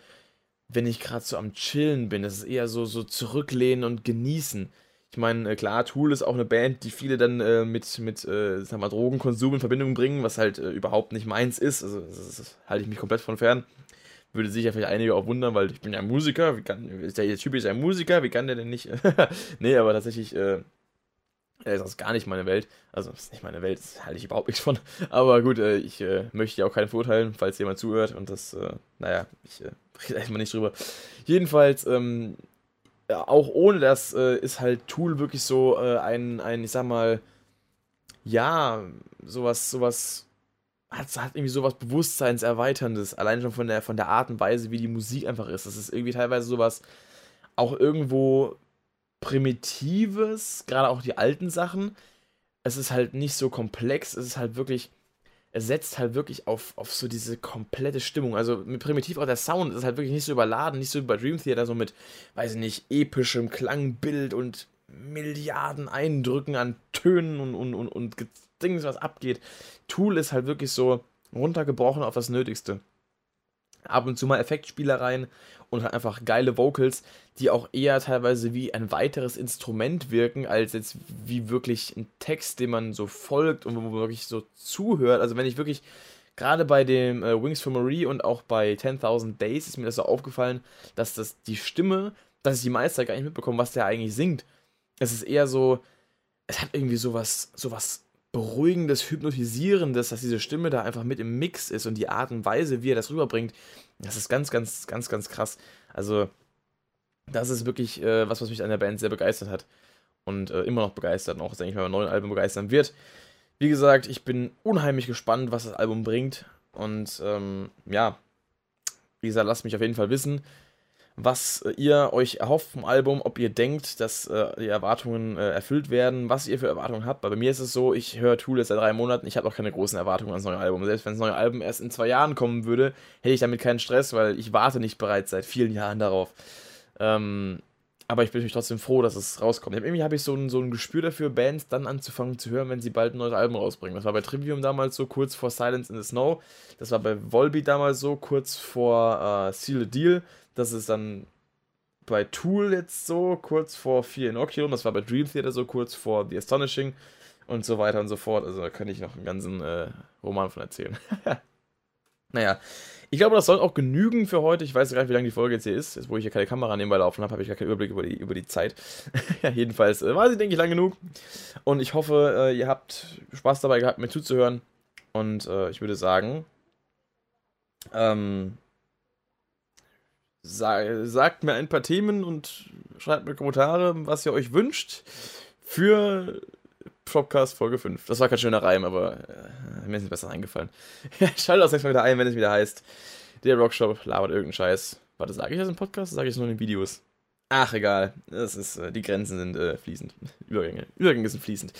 wenn ich gerade so am Chillen bin. Das ist eher so, so zurücklehnen und genießen. Ich meine, äh, klar, Tool ist auch eine Band, die viele dann äh, mit, mit äh, sag mal, Drogenkonsum in Verbindung bringen, was halt äh, überhaupt nicht meins ist. Also, das, das halte ich mich komplett von fern Würde sich ja vielleicht einige auch wundern, weil ich bin ja Musiker. Wie kann, der Typ ist ein Musiker, wie kann der denn nicht? nee, aber tatsächlich äh, ist das gar nicht meine Welt. Also, das ist nicht meine Welt, das halte ich überhaupt nichts von. Aber gut, äh, ich äh, möchte ja auch keinen verurteilen, falls jemand zuhört. Und das, äh, naja, ich äh, rede erstmal nicht drüber. Jedenfalls, ähm, ja, auch ohne das äh, ist halt Tool wirklich so äh, ein, ein, ich sag mal, ja, sowas, sowas, hat, hat irgendwie sowas Bewusstseinserweiterndes, allein schon von der, von der Art und Weise, wie die Musik einfach ist. Das ist irgendwie teilweise sowas auch irgendwo Primitives, gerade auch die alten Sachen. Es ist halt nicht so komplex, es ist halt wirklich, es setzt halt wirklich auf, auf so diese komplette Stimmung. Also mit Primitiv auch der Sound ist halt wirklich nicht so überladen, nicht so wie bei Dream Theater, so mit, weiß ich nicht, epischem Klangbild und Milliarden Eindrücken an Tönen und, und, und, und Dings, was abgeht. Tool ist halt wirklich so runtergebrochen auf das Nötigste. Ab und zu mal Effektspielereien und halt einfach geile Vocals, die auch eher teilweise wie ein weiteres Instrument wirken, als jetzt wie wirklich ein Text, den man so folgt und wo man wirklich so zuhört. Also wenn ich wirklich, gerade bei dem äh, Wings for Marie und auch bei 10.000 Days ist mir das so aufgefallen, dass das die Stimme, dass ich die Meister gar nicht mitbekomme, was der eigentlich singt. Es ist eher so, es hat irgendwie sowas, sowas beruhigendes, hypnotisierendes, dass diese Stimme da einfach mit im Mix ist und die Art und Weise, wie er das rüberbringt, das ist ganz, ganz, ganz, ganz krass. Also, das ist wirklich äh, was, was mich an der Band sehr begeistert hat. Und äh, immer noch begeistert und auch, denke ich mal, beim neuen Album begeistern wird. Wie gesagt, ich bin unheimlich gespannt, was das Album bringt. Und ähm, ja, wie gesagt, lasst mich auf jeden Fall wissen was ihr euch erhofft vom Album, ob ihr denkt, dass äh, die Erwartungen äh, erfüllt werden, was ihr für Erwartungen habt. Weil bei mir ist es so, ich höre Tool jetzt seit drei Monaten, ich habe auch keine großen Erwartungen ans neue Album. Selbst wenn das neue Album erst in zwei Jahren kommen würde, hätte ich damit keinen Stress, weil ich warte nicht bereits seit vielen Jahren darauf. Ähm, aber ich bin natürlich trotzdem froh, dass es rauskommt. Irgendwie habe ich so ein, so ein Gespür dafür, Bands dann anzufangen zu hören, wenn sie bald ein neues Album rausbringen. Das war bei Trivium damals so, kurz vor Silence in the Snow. Das war bei Volbeat damals so, kurz vor äh, Seal the Deal das ist dann bei Tool jetzt so, kurz vor Fear Inoculum. Das war bei Dream Theater so, kurz vor The Astonishing und so weiter und so fort. Also da könnte ich noch einen ganzen äh, Roman von erzählen. naja, ich glaube, das soll auch genügen für heute. Ich weiß gar nicht, wie lange die Folge jetzt hier ist. Jetzt, wo ich hier keine Kamera nebenbei laufen habe, habe ich gar keinen Überblick über die, über die Zeit. ja, jedenfalls äh, war sie, denke ich, lang genug. Und ich hoffe, äh, ihr habt Spaß dabei gehabt, mir zuzuhören. Und äh, ich würde sagen, ähm, sagt mir ein paar Themen und schreibt mir Kommentare, was ihr euch wünscht für Podcast Folge 5. Das war kein schöner Reim, aber äh, mir ist es besser eingefallen. Schaltet das nächste Mal wieder ein, wenn es wieder heißt, der Rockshop labert irgendeinen Scheiß. Warte, sage ich das im Podcast? Sage ich es nur in den Videos? Ach, egal. Das ist, äh, die Grenzen sind äh, fließend. Übergänge. Übergänge sind fließend.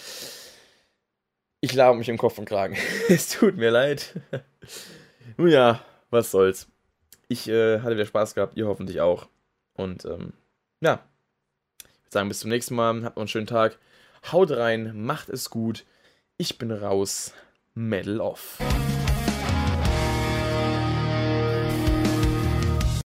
Ich laber mich im Kopf und Kragen. es tut mir leid. Nun ja, was soll's. Ich äh, hatte wieder Spaß gehabt, ihr hoffentlich auch. Und ähm, ja, ich würde sagen, bis zum nächsten Mal. Habt noch einen schönen Tag. Haut rein, macht es gut. Ich bin raus. Medal off.